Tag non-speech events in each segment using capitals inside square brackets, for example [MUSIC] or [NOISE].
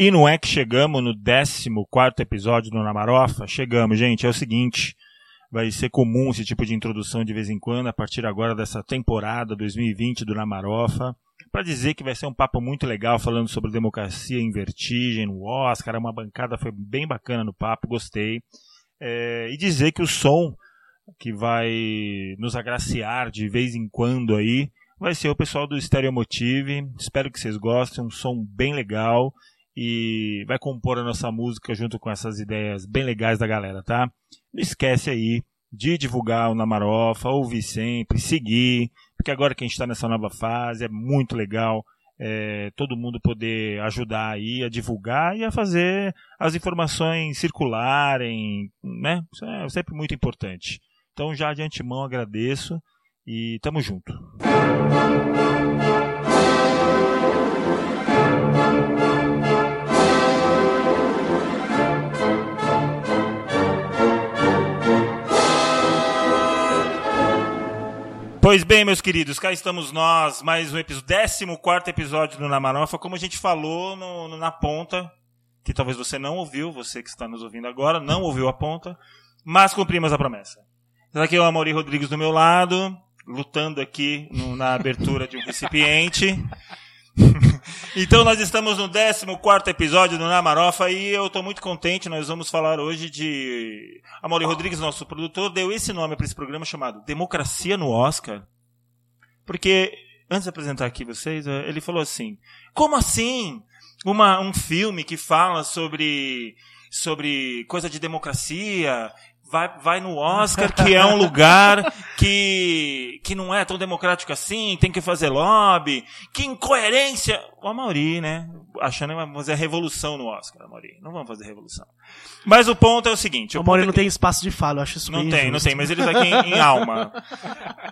E não é que chegamos no 14 episódio do Namarofa? Chegamos, gente. É o seguinte: vai ser comum esse tipo de introdução de vez em quando, a partir agora dessa temporada 2020 do Namarofa, para dizer que vai ser um papo muito legal falando sobre democracia em vertigem no Oscar. Uma bancada foi bem bacana no papo, gostei. É, e dizer que o som que vai nos agraciar de vez em quando aí vai ser o pessoal do Stereo Motive. Espero que vocês gostem, um som bem legal e vai compor a nossa música junto com essas ideias bem legais da galera, tá? Não esquece aí de divulgar o Namarofa, ouvir sempre, seguir, porque agora que a gente está nessa nova fase é muito legal é, todo mundo poder ajudar aí a divulgar e a fazer as informações circularem, né? Isso é sempre muito importante. Então já de antemão agradeço e tamo junto. Pois bem, meus queridos, cá estamos nós, mais um episódio, 14 episódio do Namarofa, como a gente falou no, no, na ponta, que talvez você não ouviu, você que está nos ouvindo agora, não ouviu a ponta, mas cumprimos a promessa. Então aqui o Amaury Rodrigues do meu lado, lutando aqui no, na abertura de um recipiente. [LAUGHS] então nós estamos no 14 episódio do Namarofa e eu estou muito contente. Nós vamos falar hoje de. Amaury Rodrigues, nosso produtor, deu esse nome para esse programa chamado Democracia no Oscar. Porque, antes de apresentar aqui vocês, eh, ele falou assim: como assim? Uma, um filme que fala sobre, sobre coisa de democracia vai, vai no Oscar, que é um lugar [LAUGHS] que, que não é tão democrático assim, tem que fazer lobby, que incoerência. O Amaury, né? Achando que vai fazer revolução no Oscar, Amaury. Não vamos fazer revolução. Mas o ponto é o seguinte. O, Amaury é não tem espaço de fala, eu acho isso Não tem, injusto. não tem, mas eles aqui em, em alma.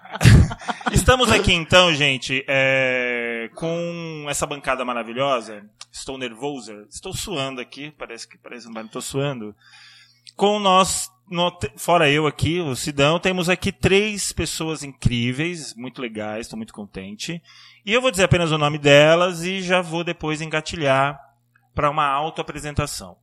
[LAUGHS] Estamos aqui então, gente, é, com essa bancada maravilhosa. Estou nervoso, estou suando aqui, parece que parece não estou suando. Com nós fora eu aqui, o Sidão, temos aqui três pessoas incríveis, muito legais, estou muito contente. E eu vou dizer apenas o nome delas e já vou depois engatilhar para uma auto-apresentação.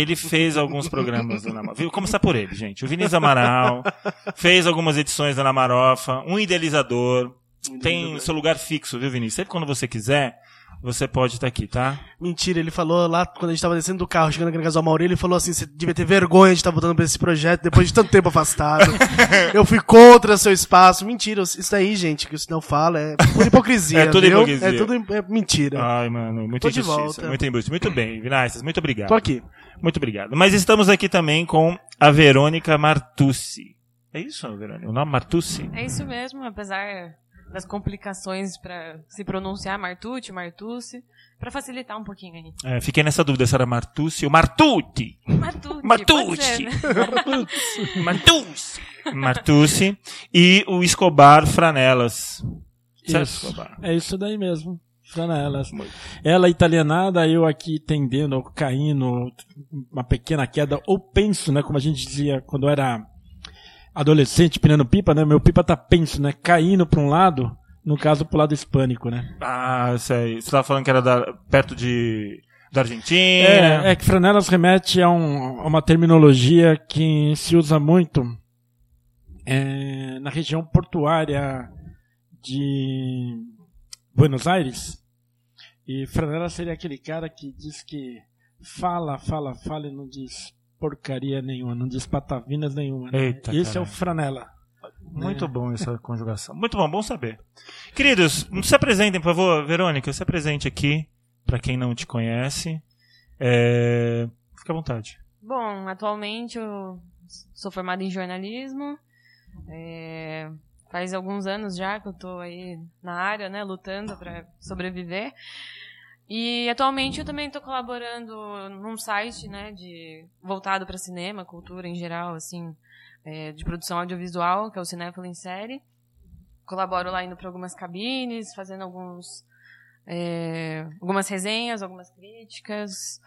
Ele fez alguns programas do Namarofa. Vou começar por ele, gente. O Vinícius Amaral fez algumas edições da Namarofa, um idealizador. Tem seu lugar fixo, viu, Vinícius? Sempre quando você quiser, você pode estar aqui, tá? Mentira, ele falou lá, quando a gente tava descendo do carro, chegando aqui na casa do Mauro, ele falou assim, você devia ter vergonha de estar voltando pra esse projeto depois de tanto tempo afastado. [LAUGHS] eu fui contra seu espaço. Mentira, isso daí, gente, que o senão fala, é pura hipocrisia, [LAUGHS] É tudo viu? hipocrisia. É tudo é mentira. Ai, mano, muita Tô injustiça. injustiça. Muito bem, Vinícius, muito obrigado. Tô aqui. Muito obrigado. Mas estamos aqui também com a Verônica Martucci. É isso, Verônica? O nome Martucci? É isso mesmo, apesar das complicações pra se pronunciar Martucci, Martucci, pra facilitar um pouquinho aí. É, fiquei nessa dúvida se era Martucci ou Martucci. Martucci. Martucci. né? Martucci. Martucci. E o Escobar Franelas. Isso. Escobar? É isso daí mesmo. Franelas. Ela italianada, eu aqui tendendo, caindo, uma pequena queda, ou penso, né, como a gente dizia quando era adolescente, pirando pipa, né, meu pipa tá penso, né, caindo para um lado, no caso pro lado hispânico, né. Ah, sei. Você tava falando que era da- perto de da Argentina. É, é que franelas remete a, um- a uma terminologia que se usa muito é, na região portuária de Buenos Aires. E franela seria aquele cara que diz que fala, fala, fala e não diz porcaria nenhuma, não diz patavinas nenhuma. né? Eita, Esse é o franela. Muito bom essa conjugação. Muito bom, bom saber. Queridos, se apresentem, por favor. Verônica, se apresente aqui, para quem não te conhece. É... Fica à vontade. Bom, atualmente eu sou formada em jornalismo. é, faz alguns anos já que eu tô aí na área, né, lutando para sobreviver. E atualmente eu também estou colaborando num site, né, de voltado para cinema, cultura em geral, assim, é, de produção audiovisual, que é o Cinéfilo em Série. Colaboro lá indo para algumas cabines, fazendo alguns é, algumas resenhas, algumas críticas.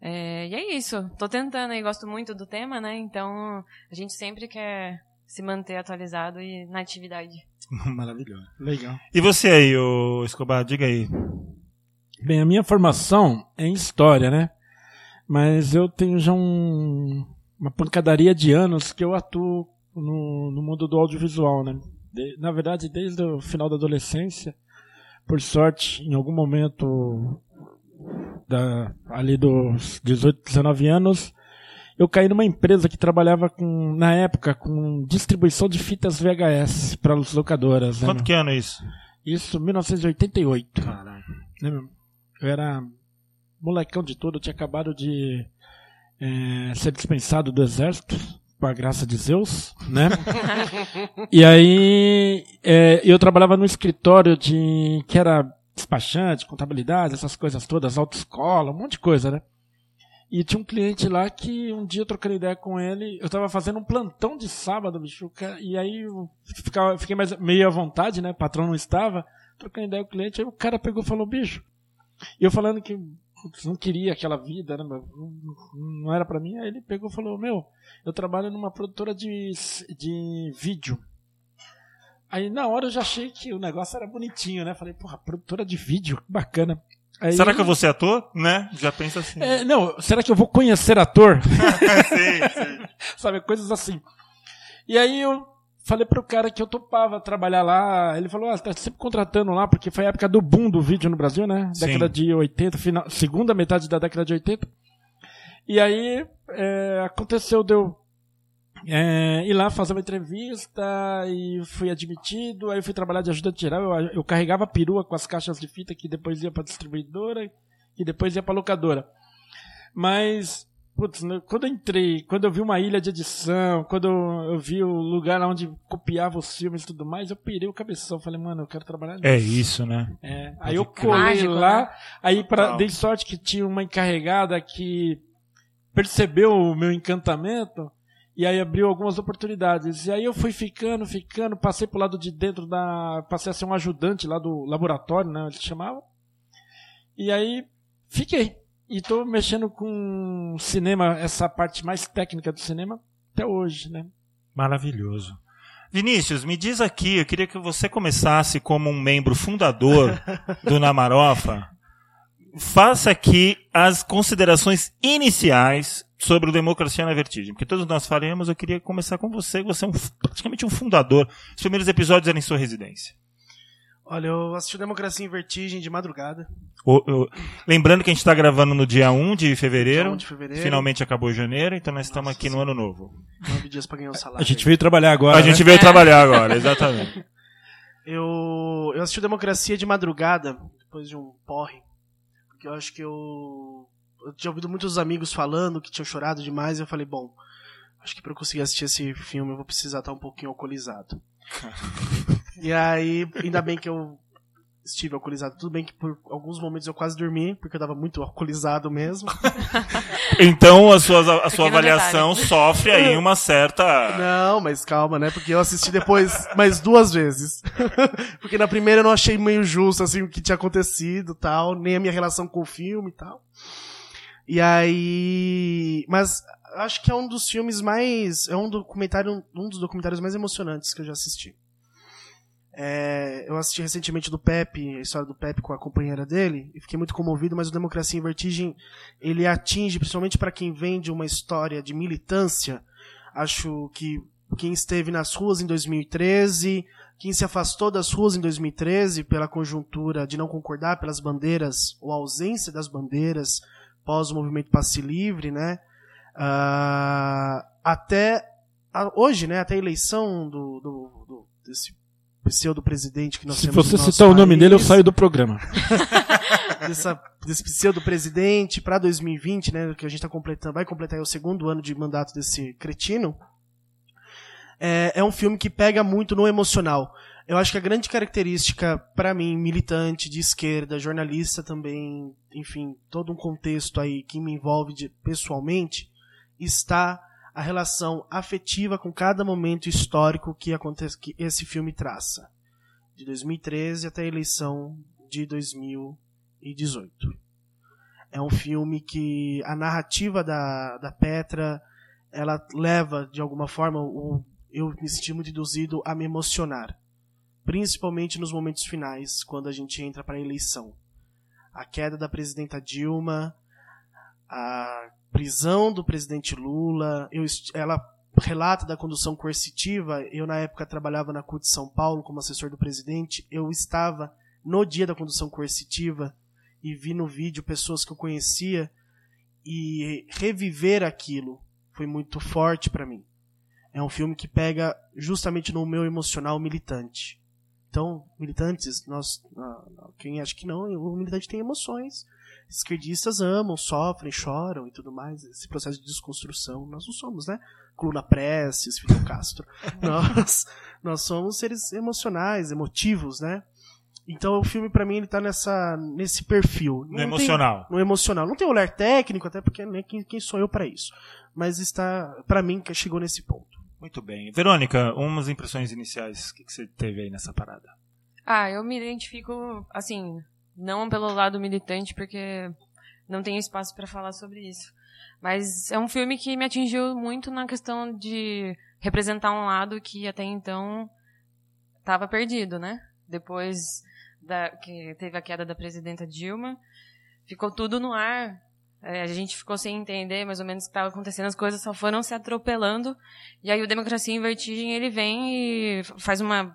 É, e é isso. Tô tentando aí, gosto muito do tema, né? Então a gente sempre quer se manter atualizado e na atividade. [LAUGHS] Maravilhoso. Legal. E você aí, ô Escobar, diga aí. Bem, a minha formação é em história, né? Mas eu tenho já um- uma pancadaria de anos que eu atuo no, no mundo do audiovisual, né? De- na verdade, desde o final da adolescência, por sorte, em algum momento da, ali dos 18, 19 anos, eu caí numa empresa que trabalhava com, na época, com distribuição de fitas VHS para as locadoras. Né, Quanto meu? que ano é isso? Isso, 1988 Caralho. né? Eu era molecão de tudo, eu tinha acabado de eh, ser dispensado do exército, com a graça de Zeus, né? [LAUGHS] e aí eh, eu trabalhava no escritório de que era despachante, contabilidade, essas coisas todas, autoescola, um monte de coisa, né? E tinha um cliente lá que um dia trocando ideia com ele, eu tava fazendo um plantão de sábado, bicho, cara- e aí eu ficava, fiquei mais meio à vontade, né? O patrão não estava, trocando ideia com o cliente, aí o cara pegou e falou, bicho, e eu falando que putz, não queria aquela vida, né? Não, era pra mim, aí ele pegou e falou, meu, eu trabalho numa produtora de, de vídeo. Aí na hora eu já achei que o negócio era bonitinho, né? Falei, porra, produtora de vídeo, que bacana. Aí- Será que eu vou ser ator? Né? Já pensa assim. É, não, será que eu vou conhecer ator? [LAUGHS] sim, sim. [LAUGHS] Sabe, coisas assim. E aí eu falei pro cara que eu topava trabalhar lá. Ele falou, ah, tá sempre contratando lá, porque foi a época do boom do vídeo no Brasil, né? Sim. Década de 80, final, segunda metade da década de 80. E aí é, aconteceu, deu é, ir lá fazer uma entrevista e fui admitido. Aí fui trabalhar de ajudante geral. Eu, eu carregava a perua com as caixas de fita que depois ia pra distribuidora e depois ia pra locadora. Mas Putz, quando eu entrei, quando eu vi uma ilha de edição, quando eu, eu vi o lugar onde copiava os filmes e tudo mais, eu pirei o cabeção. Falei, mano, eu quero trabalhar nisso. É isso, né? É, Aí eu colei Mágico, lá, né? aí pra, dei sorte que tinha uma encarregada que percebeu o meu encantamento e aí abriu algumas oportunidades. E aí eu fui ficando, ficando, passei pro lado de dentro da. Passei a ser um ajudante lá do laboratório, né? Eles chamavam. E aí fiquei. E tô mexendo com cinema, essa parte mais técnica do cinema, até hoje, né? Maravilhoso. Vinícius, me diz aqui, eu queria que você começasse como um membro fundador [LAUGHS] do Namarofa. faça aqui as considerações iniciais sobre o Democracia na Vertigem. Porque todos nós faremos, eu queria começar com você, você é um, praticamente um fundador. Os primeiros episódios eram em sua residência. Olha, eu assisti o Democracia em Vertigem de madrugada. O- o- lembrando que a gente está gravando no dia 1 de fevereiro. Dia 1 de fevereiro. Finalmente acabou janeiro, então nós estamos aqui no ano novo. Nove dias pra ganhar o salário. A gente veio trabalhar agora. A gente né? veio trabalhar agora, exatamente. [LAUGHS] Eu, eu assisti o Democracia de madrugada, depois de um porre. Porque eu acho que eu. Eu tinha ouvido muitos amigos falando que tinham chorado demais. E eu falei, bom, acho que pra eu conseguir assistir esse filme eu vou precisar estar um pouquinho alcoolizado. [LAUGHS] e aí, ainda bem que eu estive alcoolizado. Tudo bem que por alguns momentos eu quase dormi, porque eu tava muito alcoolizado mesmo. [LAUGHS] Então a sua, a sua avaliação sofre aí uma certa. Não, mas calma, né? Porque eu assisti depois mais duas vezes. [LAUGHS] Porque na primeira eu não achei meio justo, assim, o que tinha acontecido tal, nem a minha relação com o filme e tal. E aí. Mas acho que é um dos filmes mais. É um documentário, um dos documentários mais emocionantes que eu já assisti. É, eu assisti recentemente do Pepe, a história do Pepe com a companheira dele, e fiquei muito comovido, mas o Democracia em Vertigem, ele atinge, principalmente para quem vem de uma história de militância, acho que quem esteve nas ruas em 2013, quem se afastou das ruas em 2013 pela conjuntura de não concordar pelas bandeiras ou ausência das bandeiras pós o movimento passe livre, né? Ah, até a- hoje, né? Até a eleição do, do, do- desse pseudo presidente que nós Se temos você no citar o nome país dele, eu saio do programa. [LAUGHS] dessa, desse pseudo-presidente para 2020, né, que a gente tá completando, vai completar o segundo ano de mandato desse cretino, é, é um filme que pega muito no emocional. Eu acho que a grande característica, para mim, militante de esquerda, jornalista também, enfim, todo um contexto aí que me envolve de- pessoalmente, está a relação afetiva com cada momento histórico que, acontece, que esse filme traça. De 2013 até a eleição de 2018. É um filme que a narrativa da, da Petra ela leva, de alguma forma, o, eu me senti muito induzido a me emocionar. Principalmente nos momentos finais, quando a gente entra para a eleição. A queda da presidenta Dilma, a prisão do presidente Lula, eu, ela relata da condução coercitiva. Eu, na época, trabalhava na CUT de São Paulo como assessor do presidente. Eu estava no dia da condução coercitiva e vi no vídeo pessoas que eu conhecia e reviver aquilo foi muito forte para mim. É um filme que pega justamente no meu emocional militante. Então, militantes, nós, quem acha que não, o militante tem emoções. Esquerdistas amam, sofrem, choram e tudo mais. Esse processo de desconstrução, nós não somos, né? Coluna Prestes, Fidel Castro. [LAUGHS] nós, nós somos seres emocionais, emotivos, né? Então o filme pra mim ele tá nessa nesse perfil. No Não emocional. Tem, no emocional. Não tem olhar técnico, até porque né, quem, quem sou eu pra isso. Mas está pra mim que chegou nesse ponto. Muito bem. Verônica, umas impressões iniciais. Que, que você teve aí nessa parada? Ah, eu me identifico, assim, não pelo lado militante, porque não tenho espaço para falar sobre isso. Mas é um filme que me atingiu muito na questão de representar um lado que até então estava perdido, né? Depois da, que teve a queda da presidenta Dilma, ficou tudo no ar. É, a gente ficou sem entender mais ou menos o que estava acontecendo, as coisas só foram se atropelando. E aí o Democracia em Vertigem, ele vem e faz uma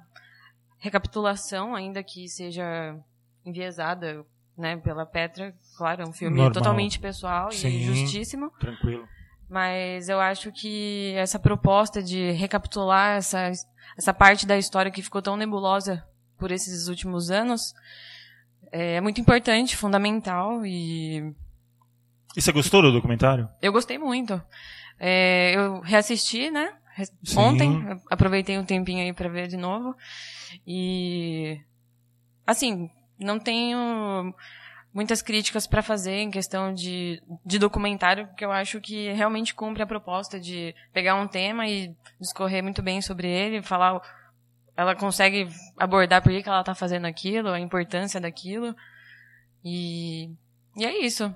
recapitulação, ainda que seja enviesada né, pela Petra. Claro, é um filme Normal. totalmente pessoal Sim. e justíssimo. Tranquilo. Mas eu acho que essa proposta de recapitular essa, essa parte da história que ficou tão nebulosa por esses últimos anos é muito importante, fundamental e E você gostou do documentário? eu gostei muito. É, eu reassisti, né? Sim. Ontem, aproveitei um tempinho aí pra ver de novo. E. Assim, não tenho muitas críticas pra fazer em questão de, de documentário, porque eu acho que realmente cumpre a proposta de pegar um tema e discorrer muito bem sobre ele, falar. Ela consegue abordar por que que ela tá fazendo aquilo, a importância daquilo. E. E é isso.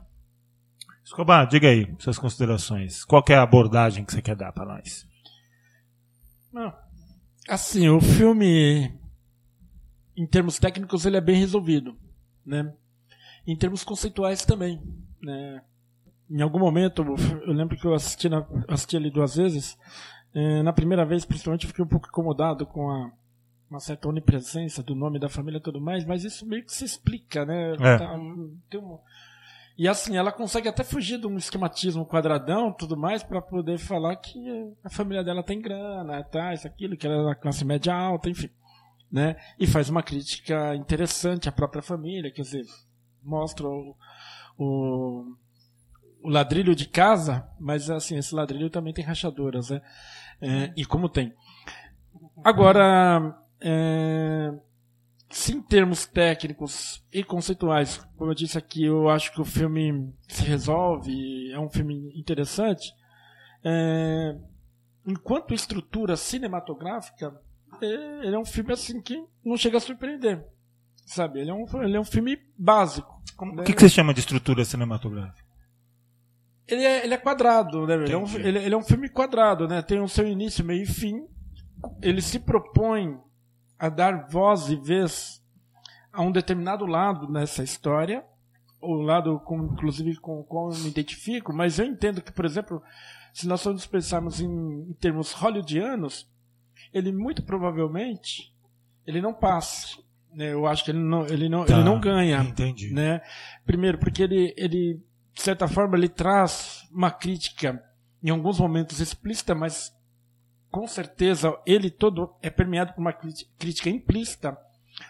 Escobar, diga aí suas considerações. Qual é a abordagem que você quer dar pra nós? Assim, o filme, em termos técnicos, ele é bem resolvido, né? em termos conceituais também. Né? Em algum momento, eu lembro que eu assisti, na, assisti ali duas vezes. É, na primeira vez, principalmente, eu fiquei um pouco incomodado com a, uma certa onipresença do nome da família e tudo mais, mas isso meio que se explica, né? É. Tá, tem um- e assim, ela consegue até fugir de um esquematismo quadradão tudo mais para poder falar que a família dela tem grana, tá, isso, aquilo, que ela é da classe média alta, enfim. Né? E faz uma crítica interessante à própria família, quer dizer, mostra o, o, o ladrilho de casa, mas assim, esse ladrilho também tem rachaduras, né? É, e como tem. Agora, é, se em termos técnicos e conceituais, como eu disse aqui, eu acho que o filme se resolve, é um filme interessante. é, enquanto estrutura cinematográfica, é, ele é um filme assim que não chega a surpreender. Sabe? Ele é um, ele é um filme básico. O que, que você chama de estrutura cinematográfica? Ele é, ele é quadrado, né? Ele é, um, ele, ele é um filme quadrado, né? Tem o seu início, meio e fim. Ele se propõe a dar voz e vez a um determinado lado nessa história, o lado com, inclusive com o qual eu me identifico, mas eu entendo que, por exemplo, se nós formos pensarmos em, em termos hollywoodianos, ele muito provavelmente ele não passa. Né? Eu acho que ele não, ele não, Tá. ele não ganha Entendi. né? Primeiro, porque ele, ele, de certa forma, ele traz uma crítica, em alguns momentos explícita, mas com certeza ele todo é permeado por uma críti- crítica implícita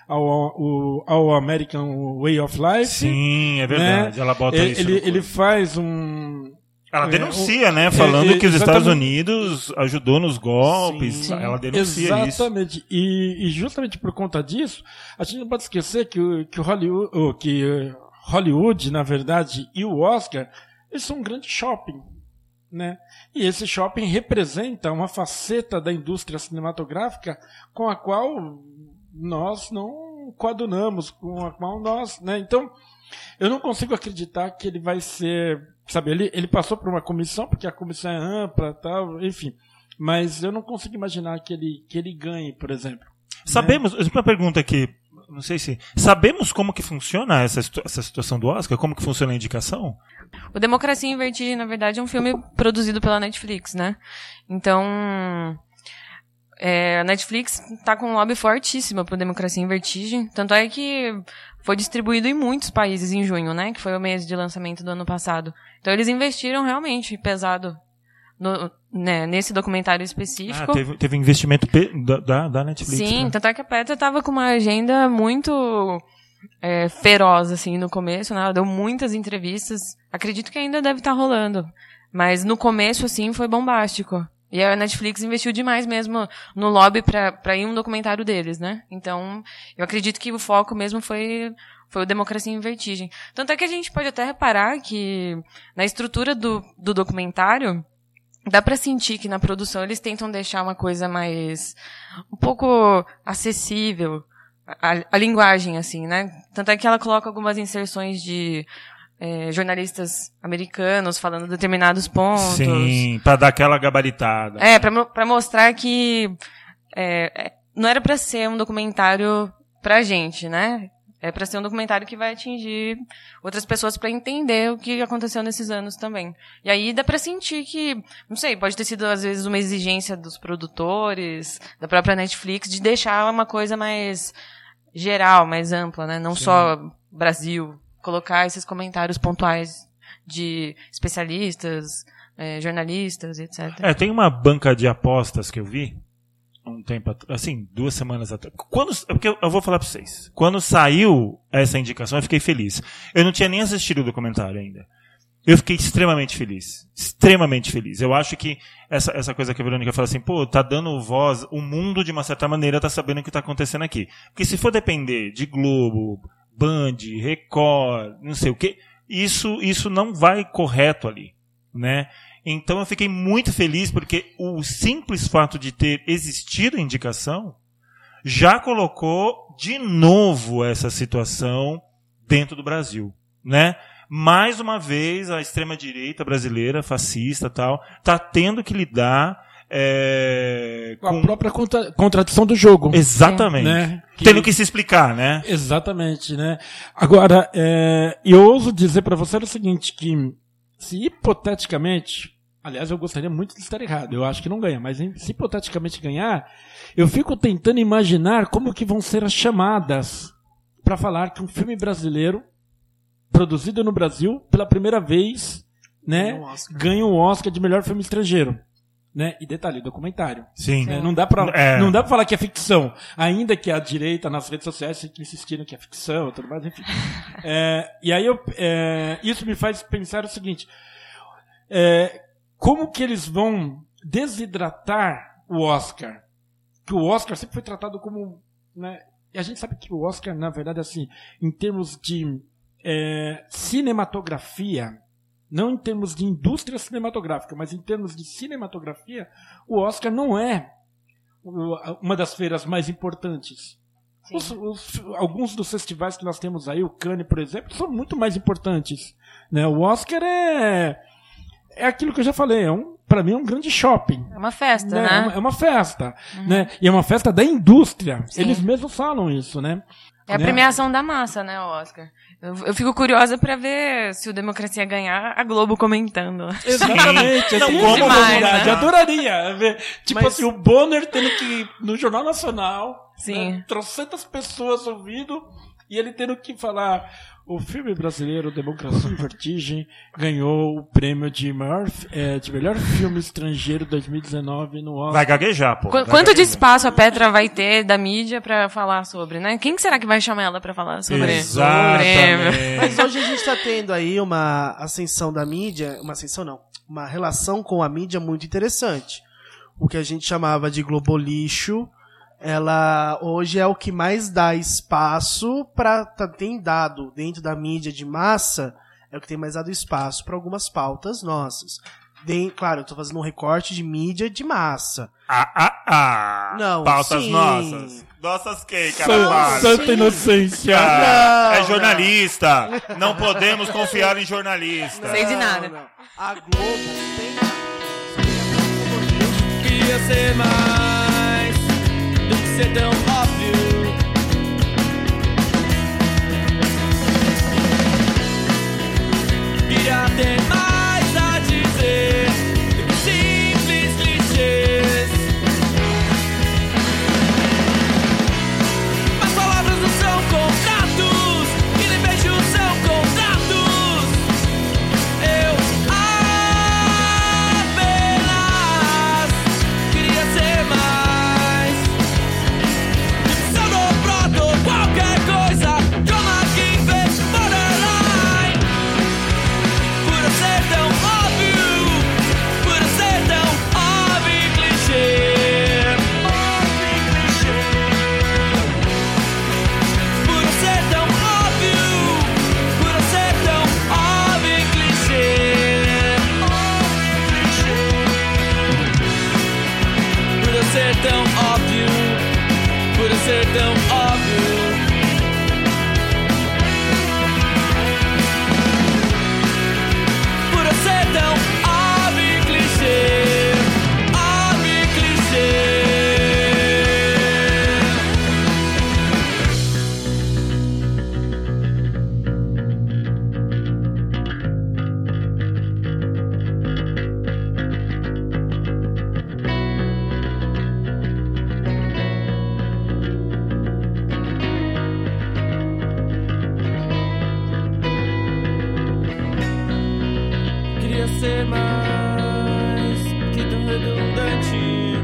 ao, ao, ao American Way of Life. Sim, é verdade. Ela bota ele, isso. ele, ele faz um. Ela é, denuncia, né? é, Falando é, que os Estados exatamente. Unidos ajudou nos golpes. Sim. Ela denuncia isso. Exatamente. E, justamente por conta disso, a gente não pode esquecer que, que, Hollywood, que eh, Hollywood, na verdade, e o Oscar, eles são um grande shopping. Né? E esse shopping representa uma faceta da indústria cinematográfica com a qual nós não coadunamos, com a qual nós. Né? Então, eu não consigo acreditar que ele vai ser. Sabe, ele, ele passou por uma comissão, porque a comissão é ampla tal, enfim. Mas eu não consigo imaginar que ele, que ele ganhe, por exemplo. Sabemos, uma pergunta aqui, não sei se. Sabemos como que funciona essa, essa situação do Oscar? Como que funciona a indicação? O Democracia em Vertigem, na verdade, é um filme produzido pela Netflix, né? Então, é, a Netflix tá com um lobby fortíssimo pro Democracia em Vertigem. Tanto é que foi distribuído em muitos países em junho, né? Que foi o mês de lançamento do ano passado. Então, eles investiram realmente pesado no- né, nesse documentário específico. Ah, teve, teve investimento da, da, Netflix. Sim, né? tanto é que a Petra tava com uma agenda muito é, feroz, assim, no começo, né? Ela deu muitas entrevistas. Acredito que ainda deve estar rolando. Mas no começo, assim, foi bombástico. E a Netflix investiu demais mesmo no lobby pra ir um documentário deles, né? Então, eu acredito que o foco mesmo foi, foi o Democracia em Vertigem. Tanto é que a gente pode até reparar que na estrutura do, do documentário, dá pra sentir que na produção eles tentam deixar uma coisa mais um pouco acessível a, a linguagem assim né? Tanto é que ela coloca algumas inserções de eh, jornalistas americanos falando determinados pontos. Sim, pra dar aquela gabaritada. é pra mostrar que é, é, não era pra ser um documentário pra gente né é pra ser um documentário que vai atingir outras pessoas pra entender o que aconteceu nesses anos também. E aí dá pra sentir que, não sei, pode ter sido às vezes uma exigência dos produtores, da própria Netflix, de deixar uma coisa mais geral, mais ampla, né? Não Sim. só Brasil. Colocar esses comentários pontuais de especialistas, eh, jornalistas, etc. É, tem uma banca de apostas que eu vi um tempo assim, duas semanas atrás. Quando, é porque eu, vou falar pra vocês. Quando saiu essa indicação, eu fiquei feliz. Eu não tinha nem assistido o documentário ainda. Eu fiquei extremamente feliz. Extremamente feliz. Eu acho que essa, essa coisa que a Verônica fala assim, pô, tá dando voz, o mundo de uma certa maneira tá sabendo o que tá acontecendo aqui. Porque se for depender de Globo, Band, Record, não sei o que, isso, isso não vai correto ali, né? Então eu fiquei muito feliz porque o simples fato de ter existido a indicação já colocou de novo essa situação dentro do Brasil, né? Mais uma vez a extrema direita brasileira, fascista, tal, tá tendo que lidar é, Com a própria contra- contradição do jogo. exatamente. Né? Tendo que se explicar, né? Exatamente, né? Agora, é, eu ouso dizer para você o seguinte, que se hipoteticamente, aliás, eu gostaria muito de estar errado, eu acho que não ganha, mas se hipoteticamente ganhar, eu fico tentando imaginar como que vão ser as chamadas para falar que um filme brasileiro, produzido no Brasil, pela primeira vez, né, Ganha um Oscar. ganha o Oscar de melhor filme estrangeiro. Né? E detalhe, documentário. Sim. né? Não, dá pra, É. não dá pra falar que é ficção. Ainda que a direita nas redes sociais fique insistindo que é ficção e tudo mais, enfim. [LAUGHS] É, e aí eu, é, isso me faz pensar o seguinte: é, como que eles vão desidratar o Oscar? Que o Oscar sempre foi tratado como. Né, e a gente sabe que o Oscar, na verdade, assim, em termos de é, cinematografia, não em termos de indústria cinematográfica, mas em termos de cinematografia, o Oscar não é uma das feiras mais importantes. Os- os- alguns dos festivais que nós temos aí, o Cannes, por exemplo, são muito mais importantes. Né? O Oscar é é aquilo que eu já falei, é um, para mim é um grande shopping. É uma festa, né? É, né? uma, é uma festa, né? E é uma festa da indústria. Sim. Eles mesmos falam isso, né? É a né? premiação da massa, né, o Oscar. Eu, eu fico curiosa pra ver se o Democracia ganhar, a Globo comentando. Exatamente. Sim, como demais, verdade, né? adoraria ver. Tipo Mas- assim, o Bonner tendo que ir no Jornal Nacional, Sim. né, trocentas pessoas ouvindo, e ele tendo que falar. O filme brasileiro Democracia em Vertigem ganhou o prêmio de, maior, eh, de melhor filme estrangeiro 2019 no Oscar. Vai gaguejar, pô. Qu- Vai Quanto de gaguejar. espaço a Petra vai ter da mídia pra falar sobre, né? Quem que será que vai chamar ela pra falar sobre o prêmio? Exatamente. Mas hoje a gente tá tendo aí uma ascensão da mídia, uma ascensão não, uma relação com a mídia muito interessante. O que a gente chamava de globolixo, ela hoje é o que mais dá espaço para tem dado dentro da mídia de massa, é o que tem mais dado espaço para algumas pautas nossas. De- claro, eu tô fazendo um recorte de mídia de massa. Ah, ah, ah. Não, Pautas sim. nossas. Nossas que, cara? Santa inocência. Ah, Não, é jornalista. Não podemos confiar em jornalista. Sei de nada. Não, não. A Globo tem Queria ser mais do que ser tão óbvio. Queria ser mais que tão redundante.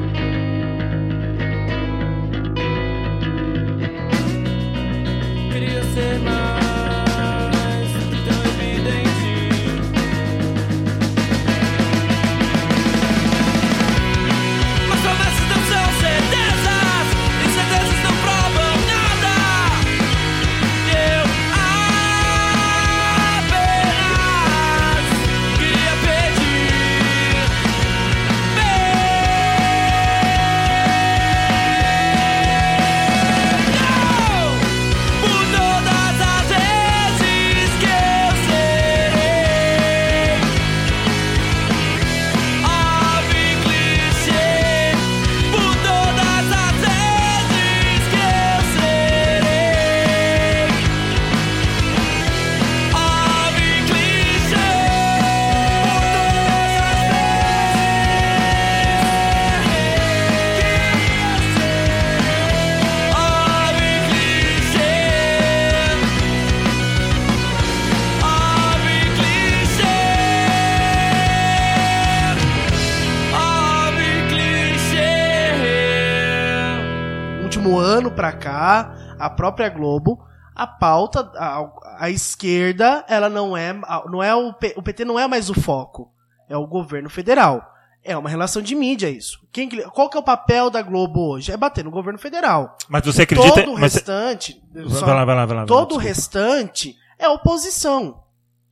Própria Globo, a pauta, a, a esquerda, ela não é, não é o, P- o PT não é mais o foco, é o governo federal. É uma relação de mídia isso. Quem, que- qual que é o papel da Globo hoje? É bater no governo federal. Mas você acredita. Todo o você- restante, só- Vai lá, vai lá, vai lá. todo o restante é oposição.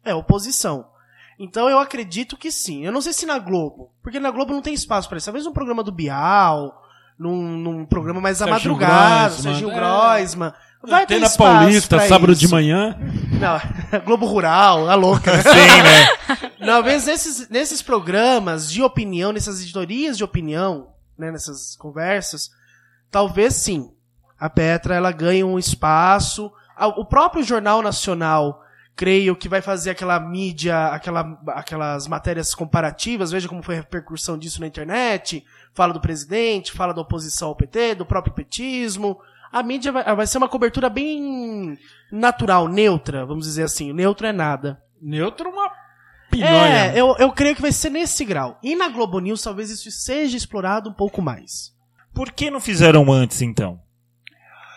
É oposição. Então eu acredito que sim. Eu não sei se na Globo, porque na Globo não tem espaço para isso. Talvez num programa do Bial, num, num programa mais à Sérgio madrugada, Groisman, Serginho é. Groisman. Vai ter Antena espaço Paulista, sábado isso. de manhã. Não, [LAUGHS] Globo Rural, a louca. né? Sim, né? [LAUGHS] Talvez nesses, nesses programas de opinião, nessas editorias de opinião, né, nessas conversas, talvez sim. A Petra ela ganhe um espaço. O próprio Jornal Nacional, creio que vai fazer aquela mídia, aquela, aquelas matérias comparativas, veja como foi a repercussão disso na internet. Fala do presidente, fala da oposição ao PT, do próprio petismo. A mídia vai, vai ser uma cobertura bem natural, neutra, vamos dizer assim. Neutro é nada. Neutro uma pinóia. É, eu, eu creio que vai ser nesse grau. E na Globo News talvez isso seja explorado um pouco mais. Por que não fizeram antes, então?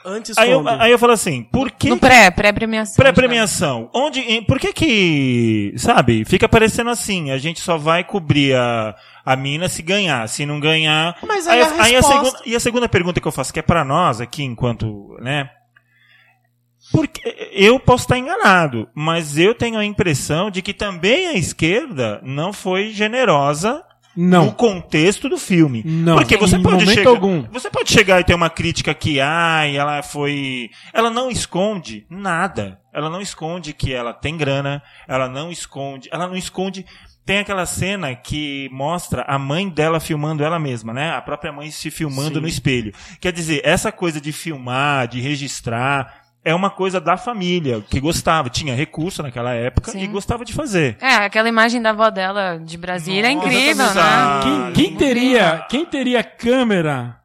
Antes Aí eu, aí eu falo assim, por que. No pré, pré-premiação. Pré-premiação. Onde, em- por que que, sabe, fica parecendo assim, a gente só vai cobrir a, a mina se ganhar, se não ganhar... Mas aí a a resposta- segunda, e a segunda pergunta que eu faço, que é pra nós aqui, enquanto, né, porque eu posso estar enganado, mas eu tenho a impressão de que também a esquerda não foi generosa no Não. contexto do filme. Não, Porque você pode momento chegar, algum. você pode chegar e ter uma crítica que, ai, ela foi, ela não esconde nada. Ela não esconde que ela tem grana, ela não esconde, ela não esconde tem aquela cena que mostra a mãe dela filmando ela mesma, né? A própria mãe se filmando Sim. no espelho. Quer dizer, essa coisa de filmar, de registrar, é uma coisa da família, que gostava, tinha recurso naquela época Sim. e gostava de fazer. É, aquela imagem da avó dela de Brasília é Nossa, incrível, tá né? Quem, quem teria, quem teria câmera?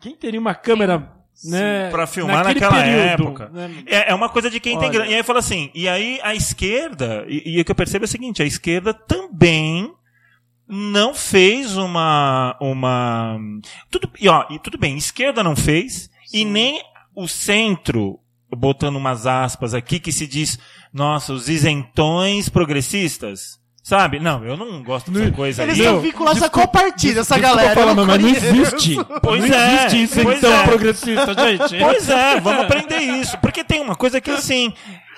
Quem teria uma câmera, né? Pra filmar naquele naquela período, época. né? É, é uma coisa de quem tem Olha. grana. E aí fala assim, e aí a esquerda, e, e o que eu percebo é o seguinte, a esquerda também não fez uma. uma tudo, e, ó, e tudo bem, esquerda não fez, e nem o centro, botando umas aspas aqui, que se diz, nossa, os isentões progressistas. Sabe? Não, eu não gosto dessa Não- coisa Eles aí. estão vinculados a qual partido, essa galera? não mas não existe. Pois não é, existe isso pois então é. progressista, gente. Pois é, vamos aprender isso. Porque tem uma coisa que assim,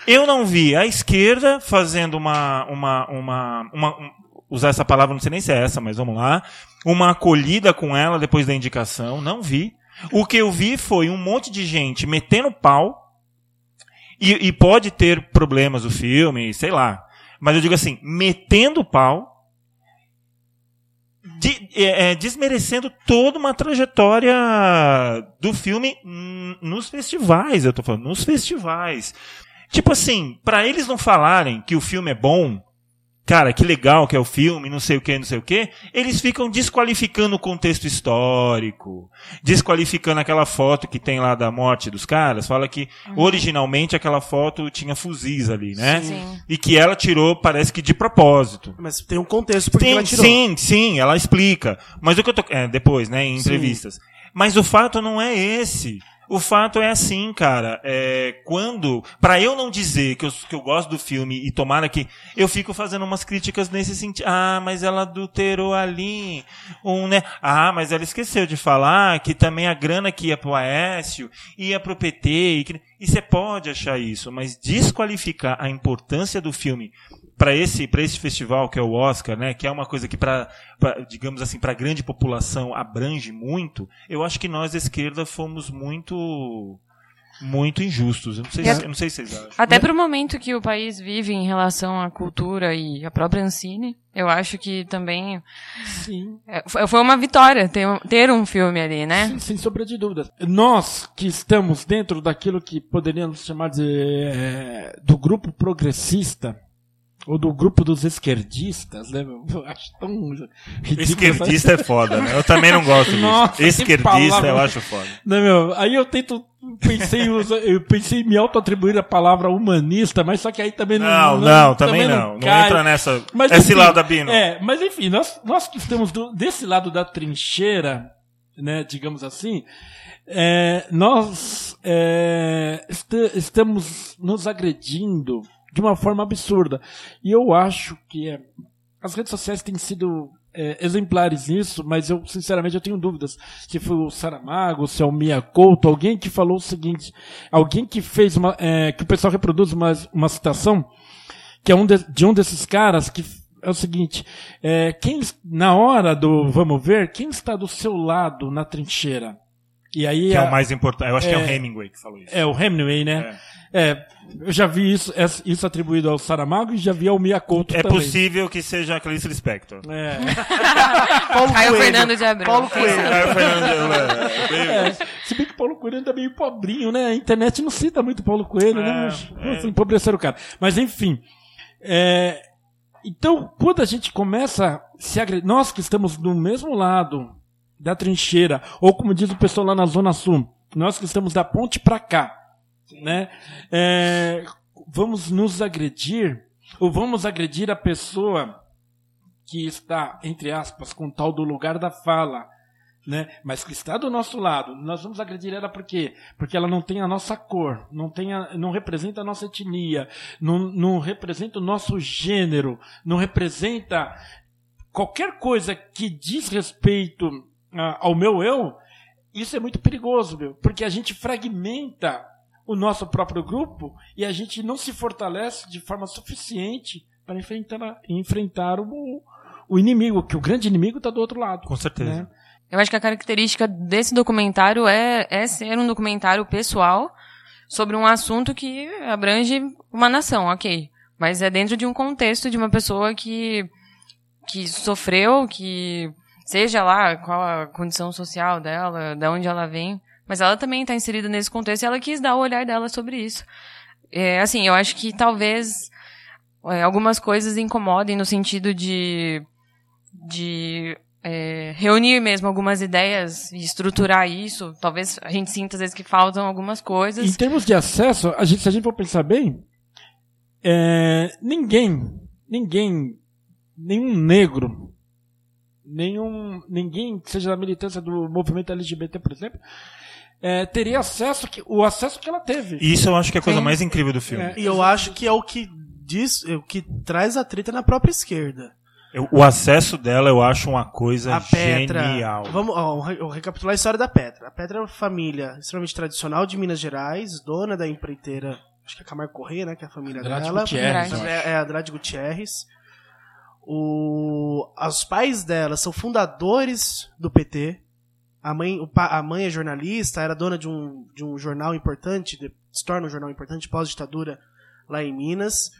eu não vi a esquerda fazendo uma. uma, uma, uma um- usar essa palavra, não sei nem se é essa, mas vamos lá. Uma acolhida com ela depois da indicação, não vi. O que eu vi foi um monte de gente metendo pau. E, e pode ter problemas o filme, sei lá. Mas eu digo assim, metendo pau. de- é, é, desmerecendo toda uma trajetória do filme nos festivais, eu tô falando, nos festivais. Tipo assim, pra eles não falarem que o filme é bom, cara, que legal que é o filme, não sei o que, não sei o que, eles ficam desqualificando o contexto histórico, desqualificando aquela foto que tem lá da morte dos caras, fala que originalmente aquela foto tinha fuzis ali, né? Sim. E que ela tirou, parece que de propósito. Mas tem um contexto porque Sim, ela tirou. sim, sim, ela explica. Mas o que eu tô. É, depois, né, em Sim. entrevistas. Mas o fato não é esse. O fato é assim, cara. É, quando. Pra eu não dizer que eu, que eu gosto do filme e tomara que. Eu fico fazendo umas críticas nesse sentido. Ah, mas ela adulterou ali. Um, né? Ah, mas ela esqueceu de falar que também a grana que ia pro Aécio ia pro PT. E, que- e você pode achar isso, mas desqualificar a importância do filme para esse para esse festival que é o Oscar, né, que é uma coisa que para digamos assim para a grande população abrange muito, eu acho que nós da esquerda fomos muito muito injustos. Eu não sei, se, eu não sei se vocês acham. Até pro momento que o país vive em relação à cultura e à própria Ancine, eu acho que também Sim. é, foi uma vitória ter, um- ter um filme ali, né? Sem, sem sombra de dúvidas. Nós que estamos dentro daquilo que poderíamos chamar de é, do grupo progressista ou do grupo dos esquerdistas, né? Eu acho tão ridículo. Esquerdista é foda, né? Eu também não gosto disso. Nossa, que Esquerdista eu acho foda. Né, meu? Aí eu tento pensei eu pensei em me auto-atribuir a palavra humanista, mas só que aí também não Não, não, também não. Não cai. entra nessa. Mas, Esse enfim, lado da Bino. É, mas enfim, nós, nós que estamos do- desse lado da trincheira, né, digamos assim, É, nós é, est- estamos nos agredindo de uma forma absurda. E eu acho que é, as redes sociais têm sido é, exemplares nisso, mas eu, sinceramente, eu tenho dúvidas se foi o Saramago, se é o Mia Couto, alguém que falou o seguinte, alguém que fez uma, é, que o pessoal reproduz uma, uma citação, que é um de, de um desses caras que é o seguinte, é, quem, na hora do vamos ver, quem está do seu lado na trincheira? E aí Que é a- o mais importante. Eu acho que é o É. Hemingway que falou isso. é o Hemingway, né? É. eu já vi isso, isso atribuído ao Saramago e já vi ao Miyakoto É também. possível que seja a Clarice Lispector. É. [LAUGHS] Paulo Caio Coelho. Fernando de Abreu. Paulo Coelho. É, Fernando, é, bem- É, se bem que Paulo Coelho ainda é meio pobrinho, né? A internet não cita muito Paulo Coelho, né? É, Mas, é. Nossa, empobreceram o cara. Mas enfim. é, então, quando a gente começa a se agredir, nós que estamos do mesmo lado da trincheira, ou como diz o pessoal lá na Zona Sul, nós que estamos da ponte pra cá, né? É, vamos nos agredir, ou vamos agredir a pessoa que está, entre aspas, com tal do lugar da fala, né? Mas que está do nosso lado. Nós vamos agredir ela por quê? Porque ela não tem a nossa cor, não, tem a- não representa a nossa etnia, não, não representa o nosso gênero, não representa qualquer coisa que diz respeito ao meu eu. Isso é muito perigoso, meu, porque a gente fragmenta o nosso próprio grupo e a gente não se fortalece de forma suficiente para enfrentar, enfrentar o, o inimigo, que o grande inimigo está do outro lado. Com certeza. né? Eu acho que a característica desse documentário é, é ser um documentário pessoal sobre um assunto que abrange uma nação, ok. Mas é dentro de um contexto de uma pessoa que, que sofreu, que seja lá qual a condição social dela, de onde ela vem, mas ela também está inserida nesse contexto e ela quis dar o olhar dela sobre isso. É, assim, eu acho que talvez é, algumas coisas incomodem no sentido de, de é, reunir mesmo algumas ideias e estruturar isso. Talvez a gente sinta às vezes que faltam algumas Em coisas. termos de acesso, a gente, se a gente for pensar bem, é, ninguém, ninguém, nenhum negro, nenhum, ninguém que seja da militância do movimento LGBT, por exemplo, é, teria acesso que, o acesso que ela teve. Isso eu acho que é a coisa Sim. mais incrível do filme. É. E eu acho que é o que diz, é o que traz a treta na própria esquerda. Eu- o acesso dela eu acho uma coisa A Petra. genial. Vamos ó, recapitular a história da Petra. A Petra é uma família extremamente tradicional de Minas Gerais, dona da empreiteira, acho que é Camargo Corrêa, né? Que é a família Andrade dela. Gutierrez, é, é Andrade Gutierrez. O, os pais dela são fundadores do PT. A mãe, o a mãe é jornalista, era dona de um, de um jornal importante, de- se torna um jornal importante pós-ditadura lá em Minas.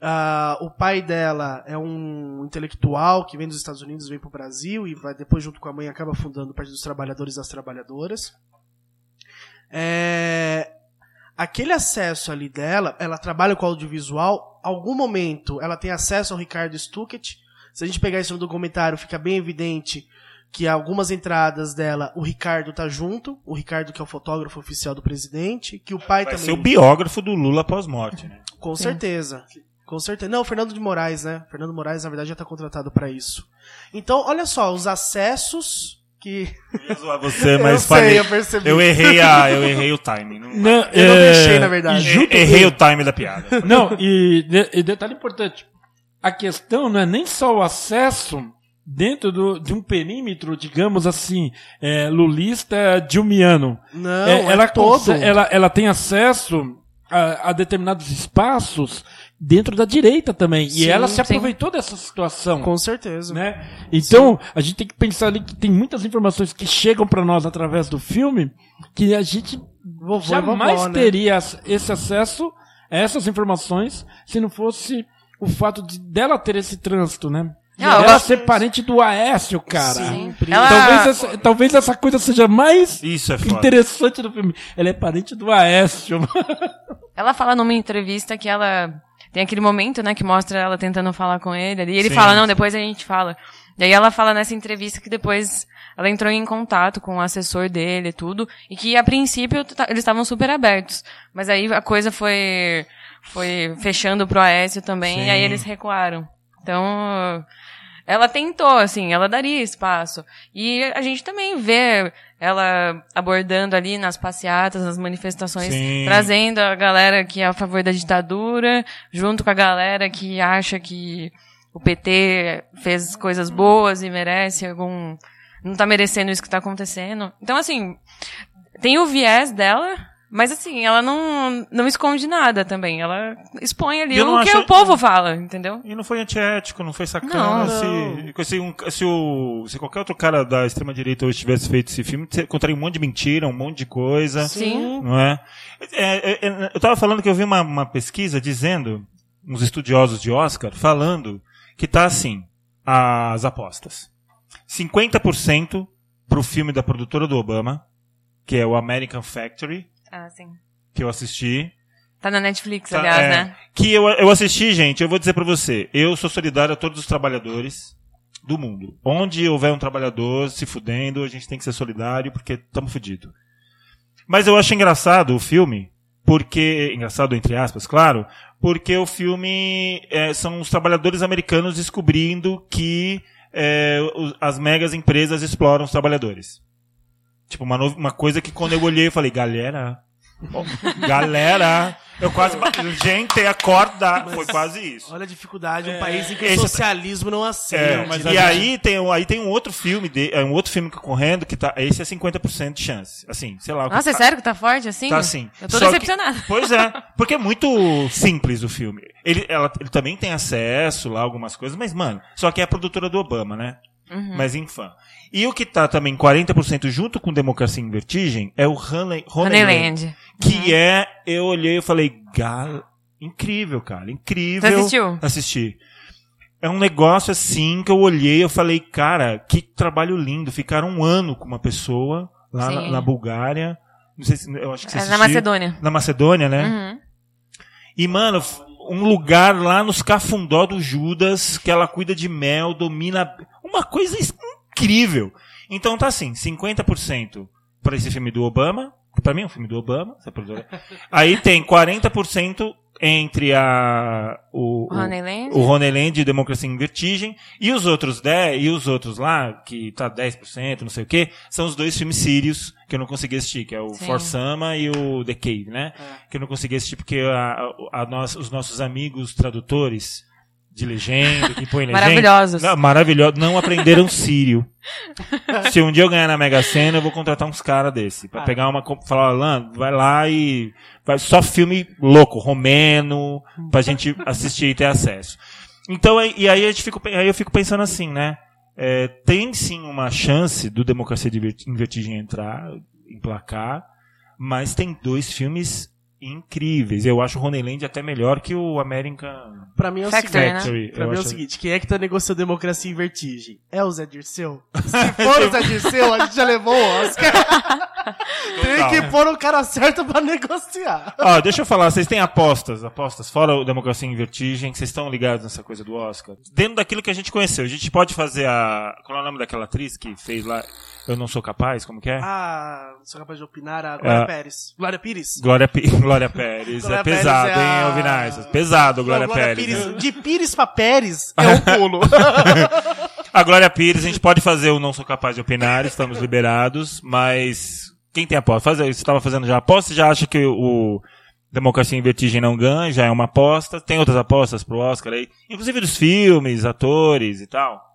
Ah, o pai dela é um intelectual que vem dos Estados Unidos, vem pro Brasil e vai depois junto com a mãe acaba fundando o Partido dos Trabalhadores e das Trabalhadoras. É, aquele acesso ali dela, ela trabalha com audiovisual, algum momento ela tem acesso ao Ricardo Stuckett. Se a gente pegar isso no documentário, fica bem evidente que algumas entradas dela, o Ricardo tá junto, o Ricardo que é o fotógrafo oficial do presidente, que o pai Vai também ser o biógrafo do Lula pós-morte, né? com certeza. Com certeza. Não, o Fernando de Moraes, né? Fernando Moraes, na verdade, já tá contratado pra isso. Então, olha só, os acessos que. Eu ia zoar [LAUGHS] você, mas eu falei. sei, eu percebi. Eu errei, a, eu errei o timing. Não, Não, Eu não é, deixei, na verdade. junto errei o timing da piada. Não, e, de- e detalhe importante: a questão não é nem só o acesso dentro do, de um perímetro, digamos assim, é, lulista dilmiano. Não, É, é, ela, todo. conse- ela, ela tem acesso a, a determinados espaços dentro da direita também. e Sim, ela se sim. aproveitou dessa situação. Com certeza. né? Então, a gente tem que pensar ali que tem muitas informações que chegam para nós através do filme que a gente Vovô e jamais vovó, né? teria esse acesso a essas informações se não fosse o fato de dela ter esse trânsito, né? Não, eu ela ser parente do Aécio, cara. Sim. Ela- Talvez, essa, talvez essa coisa seja mais Isso é interessante do filme. Ela é parente do Aécio. [LAUGHS] Ela fala numa entrevista que ela tem aquele momento, né, que mostra ela tentando falar com ele ali. E ele Sim, fala, não, sim. depois a gente fala. E aí ela fala nessa entrevista que depois ela entrou em contato com o assessor dele e tudo. E que a princípio eles estavam super abertos. Mas aí a coisa foi, foi fechando pro Aécio também. Sim. E aí eles recuaram. Então, ela tentou, assim, ela daria espaço. E a gente também vê ela abordando ali nas passeatas, nas manifestações, Sim. trazendo a galera que é a favor da ditadura, junto com a galera que acha que o PT fez coisas boas e merece algum. não tá merecendo isso que tá acontecendo. Então, assim, tem o viés dela, mas assim, ela não, não esconde nada também. Ela expõe ali não o que acho- o povo fala, entendeu? E não foi antiético, não foi sacana. Não. se, se, um- se o, se qualquer outro cara da extrema-direita hoje tivesse feito esse filme, você contaria um monte de mentira, um monte de coisa. Sim. Não é? É, é, é, eu tava falando que eu vi uma, uma pesquisa dizendo, uns estudiosos de Oscar, falando que tá assim, as apostas. 50% pro filme da produtora do Obama, que é o American Factory, Ah, sim. que eu assisti. Tá na Netflix, Tá, aliás, é, né? Que eu, eu assisti, gente, eu vou dizer pra você. Eu sou solidário a todos os trabalhadores do mundo. Onde houver um trabalhador se fudendo, a gente tem que ser solidário porque estamos fudidos. Mas eu acho engraçado o filme, porque. Engraçado, entre aspas, claro, porque o filme é, são os trabalhadores americanos descobrindo que é, as megas empresas exploram os trabalhadores. Tipo, uma, no- uma coisa que quando eu olhei eu falei, galera. galera. Eu quase. Gente, acorda. Foi quase isso. Olha a dificuldade, um país em que o socialismo não aceita. É, mas e a gente- aí tem, um- aí tem um outro filme, de, é um outro filme concorrendo que tá. Esse é 50% de chance. Assim, sei lá. o que Nossa, é tá- sério que tá forte assim? Tá assim. Eu tô Só que- decepcionada. Pois é, porque é muito simples o filme. Ele, ela, ele também tem acesso lá a algumas coisas, mas, mano, só que é a produtora do Obama, né? Uhum. Mas enfim. E o que tá também 40% junto com Democracia em Vertigem é o Honey, Honeyland. Que é, eu olhei e falei, gal... incrível, cara, incrível. Você assistiu? Assisti. É um negócio assim que eu olhei eu falei, cara, que trabalho lindo. Ficaram um ano com uma pessoa lá na, na Bulgária. Não sei se, eu acho que você É na assistiu. Macedônia. Na Macedônia, né? Uhum. E, mano, um lugar lá nos cafundó do Judas, que ela cuida de mel, domina. Uma coisa is- incrível. Então tá assim, 50% para esse filme do Obama, que pra mim é um filme do Obama. [LAUGHS] Aí tem 40% entre a o, o, Honeyland. o Honeyland e Democracia em Vertigem, e os outros 10, e os outros lá, que tá 10%, não sei o que, são os dois filmes sírios que eu não consegui assistir, que é o Sim. For Sama e o The Cave, né? Que eu não consegui assistir porque a, a, a nós- os nossos amigos tradutores de legenda, que põem legenda... Maravilhosos. Não, maravilhosos, não aprenderam sírio. [LAUGHS] Se um dia eu ganhar na Mega Sena, eu vou contratar uns caras desse. Pra pegar uma. Falar, Alan, vai lá e. Vai só filme louco, romeno, pra gente assistir e ter acesso. Então, e aí, a gente fica, aí eu fico pensando assim, né? É, tem sim uma chance do Democracia em Vertigem entrar, emplacar, mas tem dois filmes incríveis. Eu acho o Honeyland até melhor que o American Pra mim é o Factory, seguinte. né? Pra mim é o seguinte, quem é que tá negociando democracia em vertigem? É o Zé Dirceu? [LAUGHS] Se for o Zé Dirceu, a gente já levou o Oscar. Tem Total. que pôr o cara certo pra negociar. Ó, deixa eu falar, vocês têm apostas, apostas, fora o Democracia em Vertigem, vocês estão ligados nessa coisa do Oscar? Dentro daquilo que a gente conheceu, a gente pode fazer a. Qual é o nome daquela atriz que fez lá? Eu não sou capaz, como que é? Ah, não sou capaz de opinar. A Glória Ah. Pérez. Glória Pires? Glória, Pi- [LAUGHS] Glória Pérez. Glória é Pérez pesado, é hein, a- Alvinais? Pesado, Glória, Não, Pérez. De Pires pra Pérez [LAUGHS] é um pulo. [LAUGHS] A Glória Pires, a gente pode fazer o Não Sou Capaz de Opinar, estamos liberados, mas quem tem aposta? Faz, você estava fazendo já aposta? Você já acha que o Democracia em Vertigem não ganha? Já é uma aposta? Tem outras apostas pro Oscar aí? Inclusive dos filmes, atores e tal?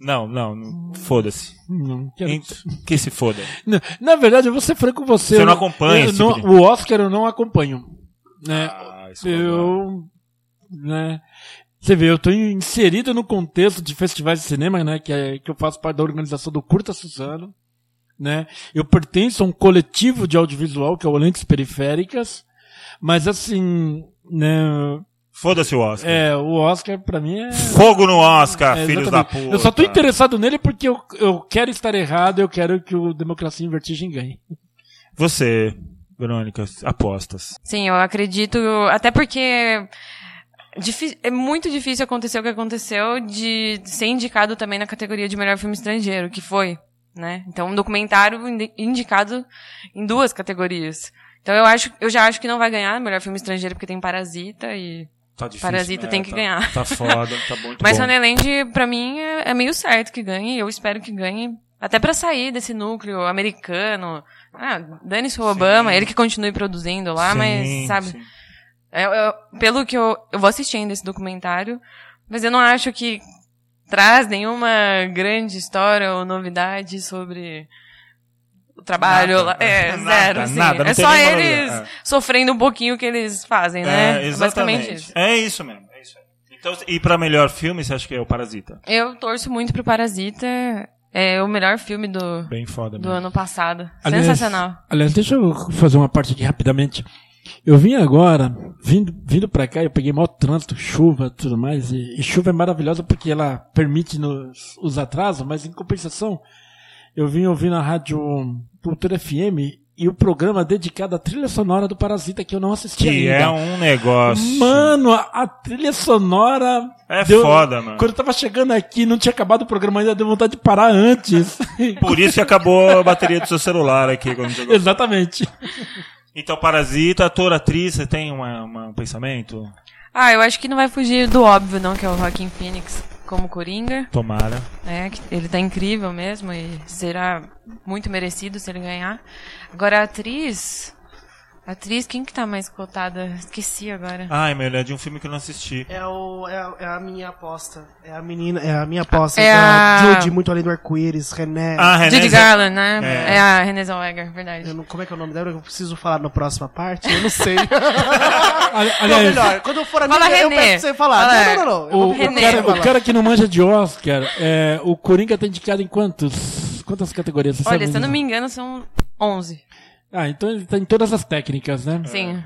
Não, não, não foda-se. Não, quero- Ent- Que se foda. Não, Na verdade, eu vou ser franco com você. Você não acompanha eu não- tipo de- O Oscar eu não acompanho. Né? Ah, bom. eu. Né? Você vê, eu estou inserido no contexto de festivais de cinema, né? Que, é, que eu faço parte da organização do Curta Suzano. Né? Eu pertenço a um coletivo de audiovisual, que é o Lentes Periféricas. Mas assim, né? Foda-se o Oscar. É, o Oscar pra mim é. Fogo no Oscar, é, filhos da puta. Eu só tô interessado nele porque eu, eu quero estar errado, eu quero que o Democracia em Vertigem ganhe. Você, Verônica, apostas. Sim, eu acredito. Até porque é muito difícil acontecer o que aconteceu de ser indicado também na categoria de melhor filme estrangeiro, que foi, né? Então, um documentário indi- indicado em duas categorias. Então, eu acho, eu já acho que não vai ganhar melhor filme estrangeiro porque tem Parasita e Tá difícil. Parasita né? tem que Tá- ganhar. Tá foda, tá muito [LAUGHS] Mas bom. Honeyland, pra mim, é, é meio certo que ganhe. Eu espero que ganhe Até pra sair desse núcleo americano. Ah, dane-se o Obama, ele que continue produzindo lá, Sim, mas, sabe, eu- eu- pelo que eu, eu vou assistir ainda esse documentário, mas eu não acho que traz nenhuma grande história ou novidade sobre o trabalho Nada. lá. É, Nada, zero, assim. nada, é só eles novidade. sofrendo um pouquinho que eles fazem, né? É, Basicamente exatamente. isso. É isso mesmo. É isso aí. Então, e pra melhor filme, você acha que é o Parasita? Eu torço muito pro Parasita. É o melhor filme do, Bem foda do mesmo. ano passado. Aliás- Sensacional. Aliás, deixa eu fazer uma parte aqui rapidamente. Eu vim agora, vindo, vindo pra cá, eu peguei mau trânsito, chuva e tudo mais. E, e chuva é maravilhosa porque ela permite nos, os atrasos, mas em compensação, eu vim ouvindo a rádio Cultura FM e o programa dedicado à trilha sonora do Parasita que eu não assisti Que ainda. é um negócio. Mano, a, a trilha sonora. É deu- foda, mano. Quando eu tava chegando aqui, não tinha acabado o programa ainda, deu vontade de parar antes. [LAUGHS] Por isso que acabou a bateria do seu celular aqui quando chegou. Exatamente. Então, Parasita, ator, atriz, você tem uma, uma- um pensamento? Ah, eu acho que não vai fugir do óbvio, não, que é o Joaquin Phoenix como Coringa. Tomara. É, ele tá incrível mesmo e será muito merecido se ele ganhar. Agora a atriz. Atriz, quem que tá mais cotada? Esqueci agora. Ai, meu, é de um filme que eu não assisti. É, o, é, a, é a minha aposta. É a menina, é a minha aposta. É É a Judy, muito além do arco-íris, René. Ah, René. Judy Garland, né? É. É, a Renée Zellweger, verdade. Eu não- como é que é o nome dela? Eu preciso falar na próxima parte? Eu não sei. [LAUGHS] Aliás, melhor, quando eu for a Fala, minha, eu René. peço pra você falar. Fala, não, não, não, não. O, vou o René. cara, falar. o cara que não manja de Oscar, é, o Coringa tá indicado em quantos? Quantas categorias? Você Olha, sabe se eu não me engano, são 11. Ah, então ele tá em todas as técnicas, né? Sim.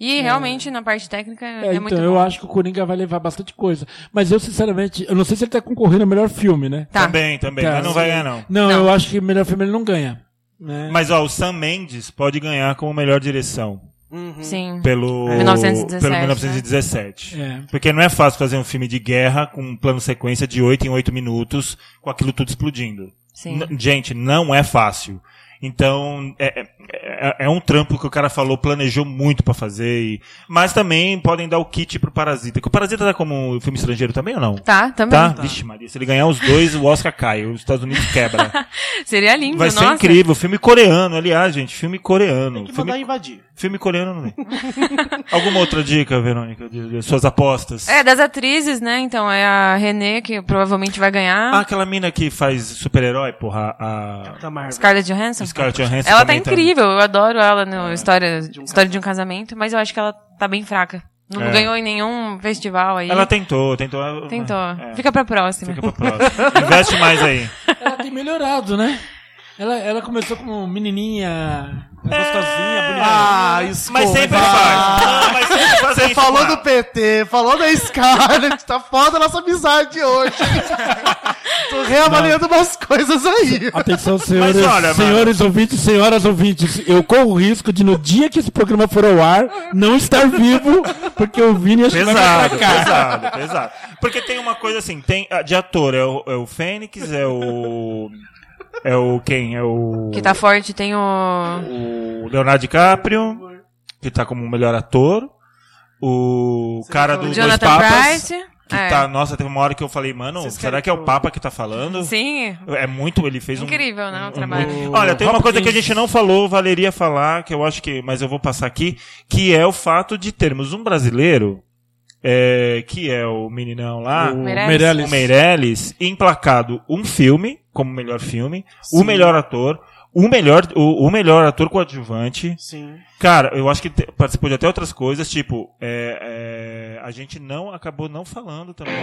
E realmente, na parte técnica, é, É, muito então eu bom. acho que o Coringa vai levar bastante coisa. Mas eu, sinceramente, eu não sei se ele tá concorrendo ao melhor filme, né? Tá. Também, também, Tá, mas não vai ganhar, não. Não, Não. eu acho que o melhor filme ele não ganha. né? Mas, ó, o Sam Mendes pode ganhar como melhor direção. Uhum. Sim. Pelo, 1917, pelo né? 1917. É. Porque não é fácil fazer um filme de guerra com um plano sequência de 8 em 8 minutos, com aquilo tudo explodindo. Sim. N- gente, não é fácil. Então, é, é- é- é um trampo que o cara falou, planejou muito pra fazer. e- Mas também podem dar o kit pro Parasita. Que o Parasita tá como filme estrangeiro também ou não? Tá, também. Tá? Vixe Maria, se ele ganhar os dois, o Oscar cai. Os Estados Unidos quebra. [LAUGHS] Seria lindo, Vai ser nossa. incrível. Filme coreano, aliás, gente. Filme coreano. Tem que mandar Filme, invadir. filme coreano não vem. [LAUGHS] Alguma outra dica, Verônica, de, de suas apostas? É, das atrizes, né? Então, é a Renée, que provavelmente vai ganhar. Ah, aquela mina que faz super-herói, porra, a. Scarlett Johansson. Scarlett Johansson. Ela tá também incrível, eu adoro ela no História, de um história de um Casamento, mas eu acho que ela tá bem fraca. Não É. ganhou em nenhum festival aí. Ela tentou, tentou. Tentou. É, Fica pra próxima. fica pra próxima. Investe mais aí. Ela tem melhorado, né? Ela, ela começou como menininha, gostosinha, bonitinha. Ah, isso. Mas sempre faz. Não, mas sempre faz [LAUGHS] Você isso, falou mano. do PT, falou da Scarlett, tá foda a nossa amizade hoje. [LAUGHS] Tô reavaliando umas coisas aí. Atenção, senhores, olha, mano. senhores ouvintes, senhoras ouvintes, eu corro o risco de no dia que esse programa for ao ar, não estar vivo, porque o Vini acho que vai me Pesado, pesado, pesado. Porque tem uma coisa assim, tem ah, de ator, é o, é o Fênix, é o. É o quem? É o. Que tá forte, tem o. O Leonardo DiCaprio, que tá como o melhor ator. O cara do Dois Jonathan Papas. Price. Que é. tá, nossa, teve uma hora que eu falei, mano, Vocês será que é o Papa que tá falando? Sim. É muito, ele fez um. Incrível, né? O um- trabalho. um- Olha, tem uma coisa que a gente não falou, valeria falar, que eu acho que, mas eu vou passar aqui, que é o fato de termos um brasileiro, é, que é o meninão lá, O Meirelles. O Meirelles, emplacado um filme, como melhor filme, o Sim. melhor ator, o melhor, o, o melhor ator coadjuvante. Sim. Cara, eu acho que te- participou de até outras coisas, tipo, é, é, a gente não acabou não falando também.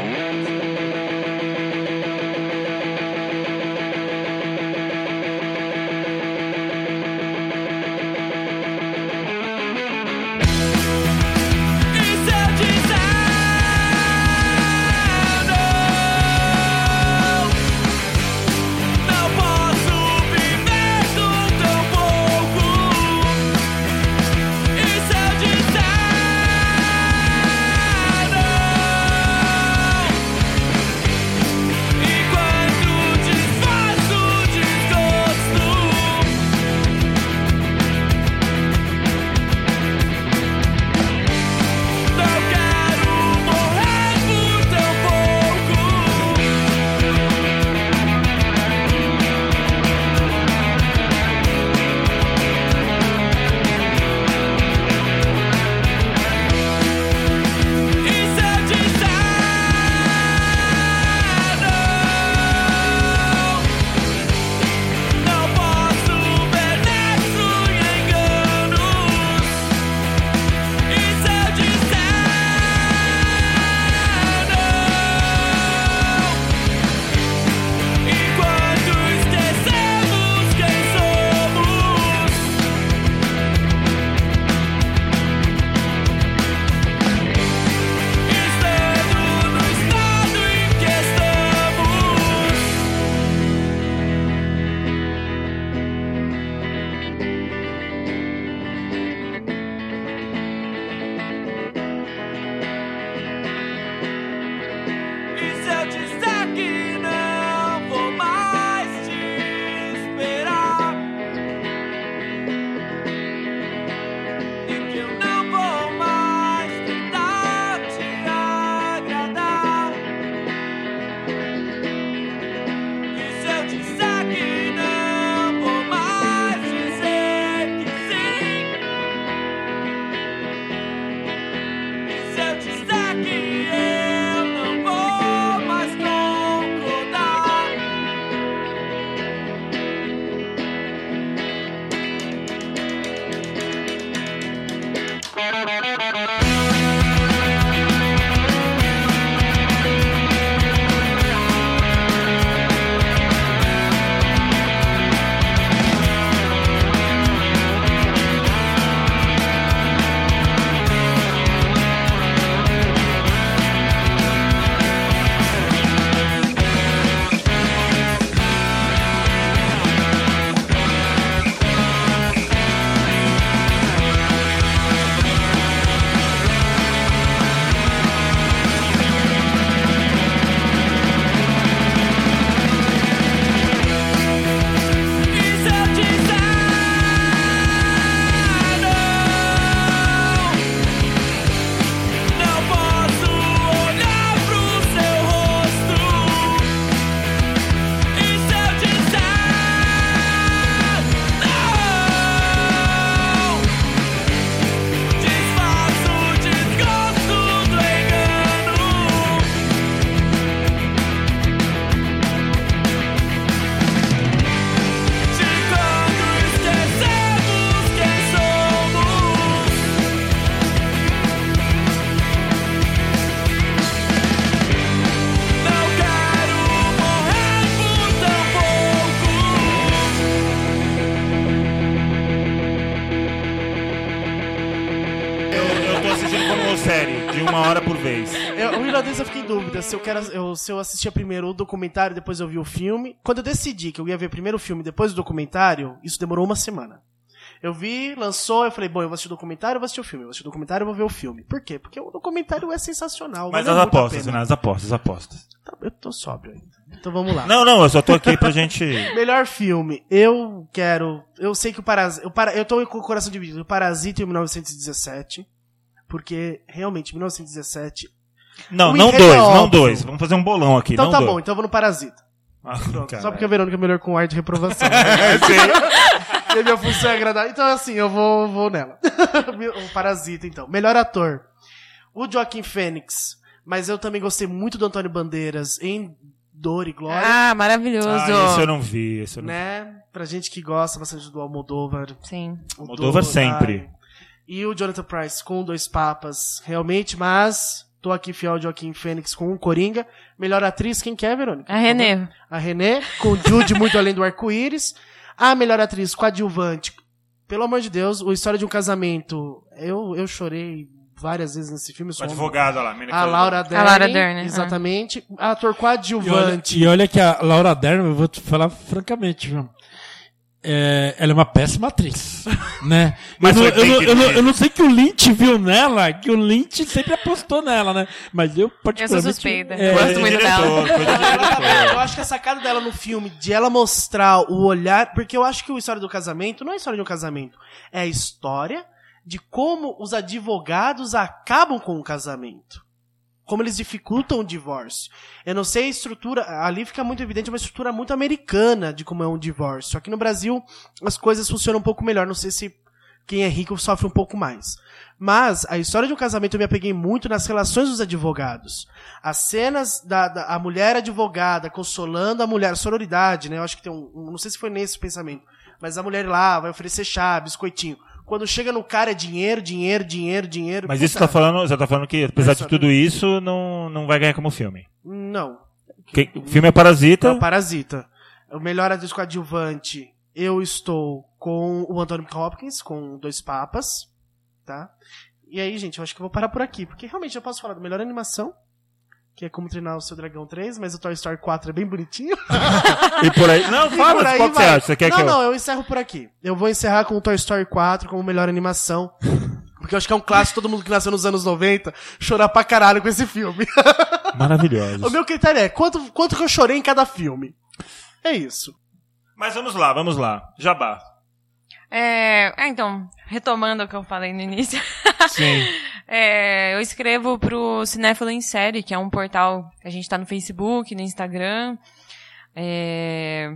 So. Série, de uma hora por vez. Eu, o irlandês eu fiquei em dúvida se eu, quero, eu, se eu assistia primeiro o documentário depois eu vi o filme. Quando eu decidi que eu ia ver primeiro o filme depois do documentário, isso demorou uma semana. Eu vi, lançou, eu falei, bom, eu vou assistir o documentário, eu vou assistir o filme. Eu vou assistir o documentário, eu vou ver o filme. Por quê? Porque o documentário é sensacional. Mas as apostas, né? As apostas, as apostas. Tá, Eu tô sóbrio ainda. Então vamos lá. Não, não, eu só tô aqui pra gente. [LAUGHS] Melhor filme. Eu quero. Eu sei que o Parasita. Eu, para, eu tô com o coração dividido. O Parasita e o 1917. Porque, realmente, 1917. Não, não dois, é não óbvio. dois. Vamos fazer um bolão aqui. Então não tá dois. bom, então eu vou no Parasita. Ah, Pronto. Só porque a Verônica é melhor com ar de reprovação. [LAUGHS] É, sim. e a minha função é agradar. Então, assim, eu vou, vou nela. [LAUGHS] o Parasita, então. Melhor ator. O Joaquim Fênix. Mas eu também gostei muito do Antônio Bandeiras em Dor e Glória. Ah, maravilhoso. Ah, esse eu não vi, esse eu não vi. né? Pra gente que gosta bastante do Almodóvar. Sim. Almodóvar sempre. ai. E o Jonathan Price com dois papas, realmente, mas tô aqui fiel ao Joaquim Fênix com um Coringa. Melhor atriz, quem que é, Verônica? A Renê. A René, com Jude muito além do arco-íris. A melhor atriz coadjuvante. Pelo amor de Deus, o História de um Casamento. Eu, eu chorei várias vezes nesse filme. O sou advogado lá. A. Laura Dern. Laura Dern, ah. Exatamente. Ator E olha, coadjuvante. e olha que a Laura Dern, eu vou te falar francamente, viu? É, ela é uma péssima atriz, [LAUGHS] né? Mas eu, não, eu, não, eu, não, eu não sei que o Lynch viu nela, que o Lynch sempre apostou nela, né? Mas eu particularmente... suspeita. é, Eu gosto Coisa de muito diretor, dela. [LAUGHS] de Eu acho que a sacada dela no filme, de ela mostrar o olhar. Porque eu acho que o História do Casamento não é a história de um casamento. É a história de como os advogados acabam com o casamento. Como eles dificultam o divórcio. Eu não sei a estrutura. Ali fica muito evidente uma estrutura muito americana de como é um divórcio. Aqui no Brasil, as coisas funcionam um pouco melhor. Não sei se quem é rico sofre um pouco mais. Mas a história de um casamento eu me apeguei muito nas relações dos advogados. As cenas da, da a mulher advogada consolando a mulher, sororidade, né? Eu acho que tem um, um- não sei se foi nesse pensamento, mas a mulher lá vai oferecer chá, biscoitinho. Quando chega no cara é dinheiro, dinheiro, dinheiro, dinheiro. Mas isso Puta, tá falando, você tá falando que, apesar Isso, de tudo isso, não, não vai ganhar como filme. Não. Que- o filme é Parasita. É Parasita. O melhor atriz coadjuvante, eu estou com o Anthony Hopkins, com Dois Papas, tá? E aí, gente, eu acho que eu vou parar por aqui, porque realmente eu posso falar da melhor animação, que é como treinar o seu Dragão 3, mas o Toy Story 4 é bem bonitinho. [LAUGHS] E por aí. [LAUGHS] Não, fala, por aí qual que você vai. acha? Você quer não, que eu... não, eu encerro por aqui. Eu vou encerrar com o Toy Story 4 como melhor animação. Porque eu acho que é um clássico, todo mundo que nasceu nos anos 90 chorar pra caralho com esse filme. [LAUGHS] o Maravilhoso. meu critério é quanto, quanto que eu chorei em cada filme. É isso. Mas vamos lá, vamos lá. Jabá. É, é, então, retomando o que eu falei no início. Sim. É, eu escrevo pro Cinéfilo em Série, que é um portal a gente tá no Facebook, no Instagram. É,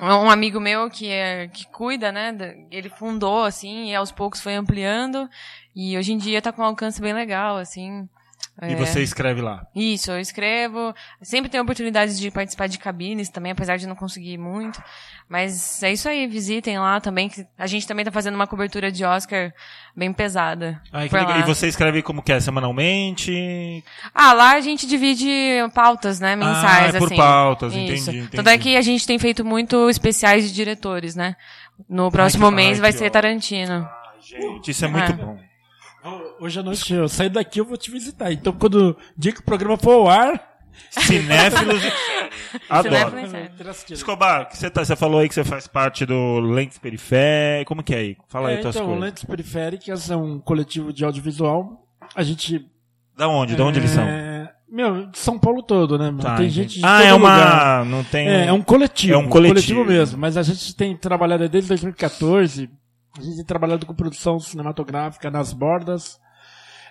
um amigo meu que, é, que cuida, né? Ele fundou, assim, e aos poucos foi ampliando. E hoje em dia tá com um alcance bem legal, assim. E É, você escreve lá. Isso, eu escrevo. Sempre tenho oportunidades de participar de cabines também, apesar de não conseguir muito. Mas é isso aí, visitem lá também. que A gente também tá fazendo uma cobertura de Oscar bem pesada. Ai. E você escreve como que é? Semanalmente? Ah, lá a gente divide pautas, né? Mensais, ah, é por assim. pautas, entendi, entendi. Tanto é que a gente tem feito muito especiais de diretores, né? No próximo que- mês ai, vai ser. Tarantino. Gente, isso é muito É. bom. Hoje à noite eu sair daqui eu vou te visitar. Então quando o dia que o programa for ao ar... Cinéfilos. Adoro. Cinéfilos série. Escobar, que você, tá, você falou aí que você faz parte do Lentes Periféricas. Como que é aí? Fala aí É, tuas então, coisas. Lentes Periféricas é um coletivo de audiovisual. A gente... Da onde? Da onde eles são? é, Meu, de São Paulo todo, né? Tá, tem gente de ah, todo é uma. lugar. Não tem. É, é um coletivo. É um coletivo. mesmo. Mas a gente tem trabalhado desde 2014. A gente tem trabalhado com produção cinematográfica nas bordas.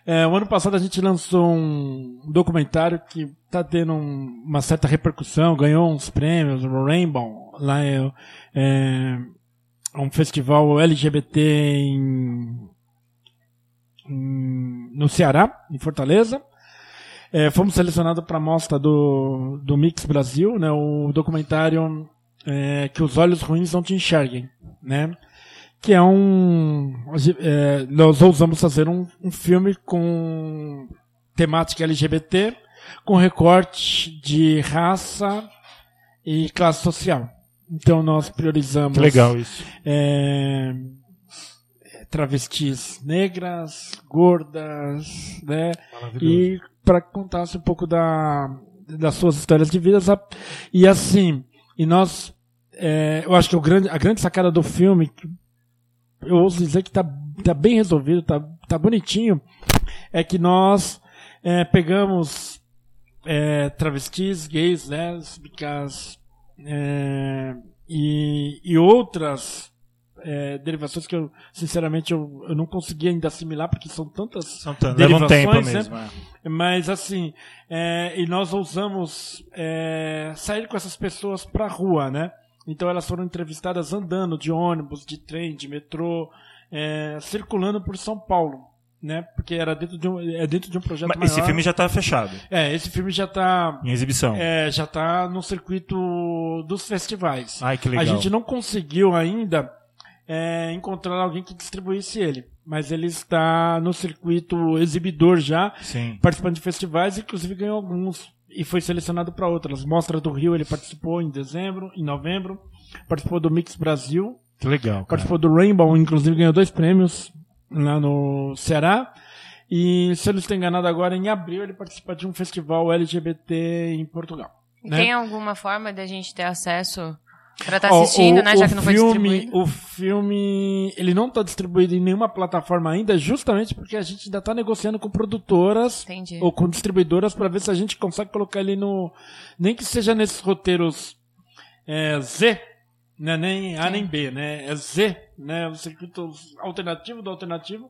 É, o ano passado a gente lançou um documentário que está tendo um- uma certa repercussão, ganhou uns prêmios, o Rainbow, lá é, é um festival LGBT em, em- no Ceará, em Fortaleza. É, fomos selecionados para a mostra do, do Mix Brasil, né, o documentário é, Que os Olhos Ruins Não Te Enxerguem, né? Que é um... é, nós ousamos fazer um, um filme com temática LGBT, com recorte de raça e classe social. Então nós priorizamos Que legal isso. é, travestis negras, gordas, né? E para contasse um pouco da, das suas histórias de vida. sabe? E assim, e nós, é, eu acho que o grande, a grande sacada do filme, eu ouso dizer que tá, tá bem resolvido, tá, tá bonitinho, é que nós é, pegamos é, travestis, gays, lésbicas é, e, e outras é, derivações que eu, sinceramente, eu, eu não consegui ainda assimilar, porque são tantas São tantos. Leva um tempo derivações, né? mesmo. é. mas assim, é, e nós ousamos é, sair com essas pessoas pra rua, né? Então elas foram entrevistadas andando de ônibus, de trem, de metrô, é, circulando por São Paulo, né? Porque era dentro de um, é dentro de um projeto Mas maior. esse filme já tá fechado, É, esse filme já tá, em exibição. é, já tá no circuito dos festivais. Ai, que legal. A gente não conseguiu ainda é, encontrar alguém que distribuísse ele, mas ele está no circuito exibidor já, Sim. participando de festivais, inclusive ganhou alguns e foi selecionado para outras. Mostra do Rio ele participou em dezembro, em novembro, participou do Mix Brasil, Que legal, cara. participou do Rainbow, inclusive ganhou dois prêmios lá no Ceará. E se eu não estou enganado agora, em abril ele participa de um festival LGBT em Portugal. E né? Tem alguma forma de a gente ter acesso pra Ó, assistindo, o- né? o Já que não foi filme, distribuído. O filme, ele não está distribuído em nenhuma plataforma ainda, justamente porque a gente ainda está negociando com produtoras Entendi. ou com distribuidoras para ver se a gente consegue colocar ele no, nem que seja nesses roteiros é, Z, né, nem A Sim. nem B, né, é Z, né, o circuito alternativo do alternativo.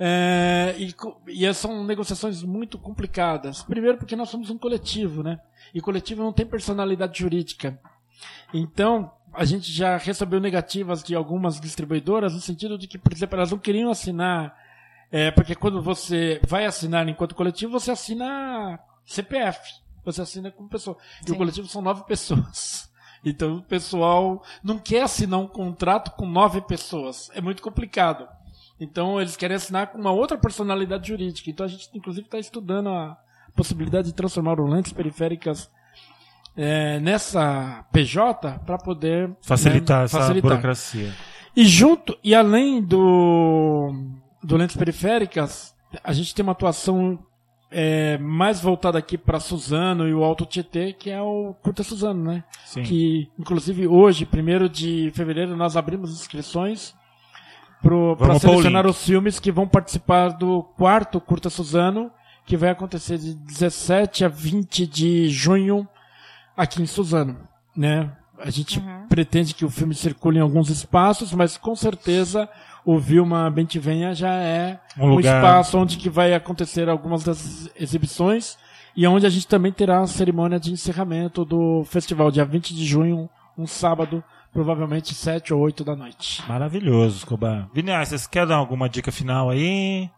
É, e, e são negociações muito complicadas. Primeiro porque nós somos um coletivo, né? E coletivo não tem personalidade jurídica. Então, a gente já recebeu negativas de algumas distribuidoras no sentido de que, por exemplo, elas não queriam assinar. É, porque quando você vai assinar enquanto coletivo, você assina CPF. Você assina como pessoa. E o Sim. coletivo são nove [LAUGHS] pessoas. Então o pessoal não quer assinar um contrato com nove pessoas. É muito complicado. Então eles querem assinar com uma outra personalidade jurídica. Então a gente, inclusive, está estudando a possibilidade de transformar o lentes periféricas é, nessa PJ para poder Facilitar né, essa facilitar. burocracia. E junto, e além do, do Lentes Periféricas, a gente tem uma atuação é, mais voltada aqui para Suzano e o Alto Tietê, que é o Curta Suzano, né? Sim. Que, inclusive, hoje, 1 de fevereiro, nós abrimos inscrições para selecionar os filmes que vão participar do quarto Curta Suzano, que vai acontecer de 17 a 20 de junho aqui em Suzano, né? A gente pretende que o filme circule em alguns espaços, mas com certeza o Vilma Bentivenha já é Um um, lugar- espaço onde que vai acontecer algumas das exibições e onde a gente também terá a cerimônia de encerramento do festival, dia 20 de junho, um sábado, provavelmente 7 ou 8 da noite. Maravilhoso, Escobar. Vinícius, você quer dar alguma dica final aí?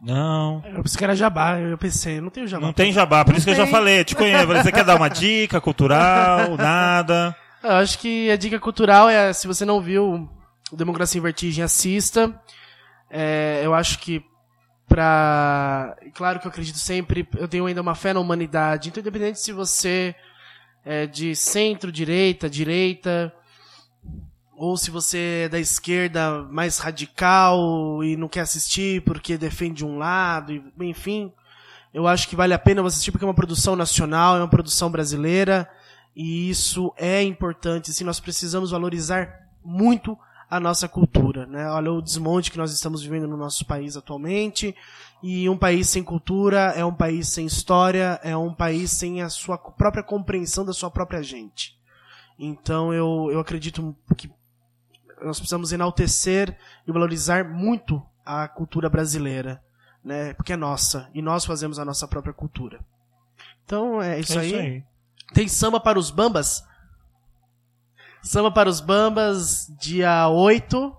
Não. Eu pensei que era jabá, eu pensei, não tenho jabá. Não tem jabá, por isso que eu já tem. falei. Te conheço. Você quer dar uma dica cultural? [LAUGHS] Nada? Eu acho que a dica cultural é, se você não viu o Democracia em Vertigem, assista. É, eu acho que pra... Claro que eu acredito sempre, eu tenho ainda uma fé na humanidade. Então, independente se você é de centro, direita, direita, ou se você é da esquerda mais radical e não quer assistir porque defende um lado, enfim, eu acho que vale a pena você assistir porque é uma produção nacional, é uma produção brasileira, e isso é importante, assim, nós precisamos valorizar muito a nossa cultura, né? Olha o desmonte que nós estamos vivendo no nosso país atualmente, e um país sem cultura é um país sem história, é um país sem a sua própria compreensão da sua própria gente. Então eu, eu acredito que nós precisamos enaltecer e valorizar muito a cultura brasileira, né? Porque é nossa e nós fazemos a nossa própria cultura. Então é isso, É aí. isso aí. Tem samba para os bambas? Samba para os bambas, dia 8,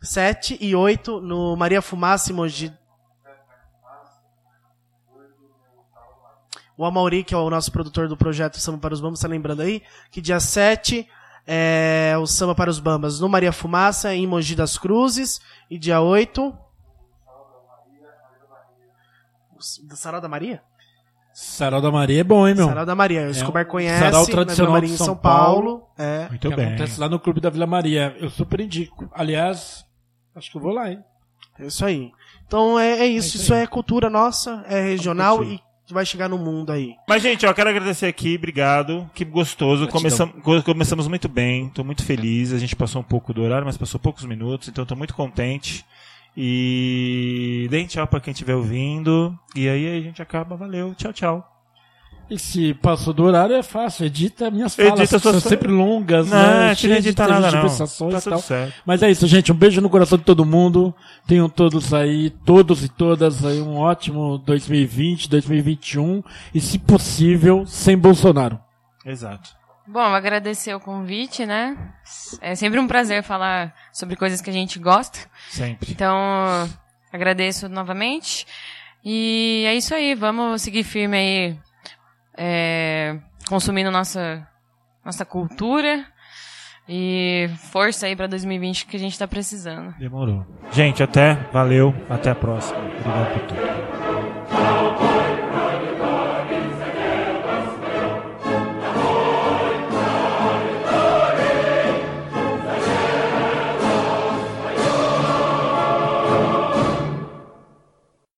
7 e 8 no Maria Fumaça em Mogi. O Amauri, que é o nosso produtor do projeto Samba para os Bambas, tá lembrando aí que dia 7 é o Samba para os Bambas no Maria Fumaça, em Mogi das Cruzes. E dia 8. Do Sarau da Maria? Sarau da Maria é bom, hein, meu? Sarau da Maria. O Escobar um conhece. sarau tradicional Maria de São São Paulo. É. Muito que bem. acontece lá no Clube da Vila Maria. Eu super indico. Aliás, acho que eu vou lá, hein? É isso aí. Então é, é isso. isso é cultura nossa, é regional e vai chegar no mundo aí. Mas, gente, ó, quero agradecer aqui, obrigado. Que gostoso. Começam, co- começamos muito bem, tô muito feliz. A gente passou um pouco do horário, mas passou poucos minutos, então tô muito contente. E deem tchau pra quem estiver ouvindo. E aí a gente acaba. Valeu, tchau, tchau. E se passou do horário é fácil, edita minhas falas, Edita que são sempre longas, Não, né? não de edita nada, não. Tá tudo certo. Mas é isso, gente. Um beijo no coração de todo mundo. Tenham todos aí, todos e todas aí, um ótimo 2020, 2021 e, se possível, sem Bolsonaro. Exato. Bom, agradecer o convite, né? É sempre um prazer falar sobre coisas que a gente gosta. Sempre. Então, agradeço novamente. E é isso aí, vamos seguir firme aí, é, consumindo nossa, nossa cultura. E força aí para 2020 que a gente está precisando. Demorou. Gente, até. Valeu. Até a próxima. Obrigado por tudo.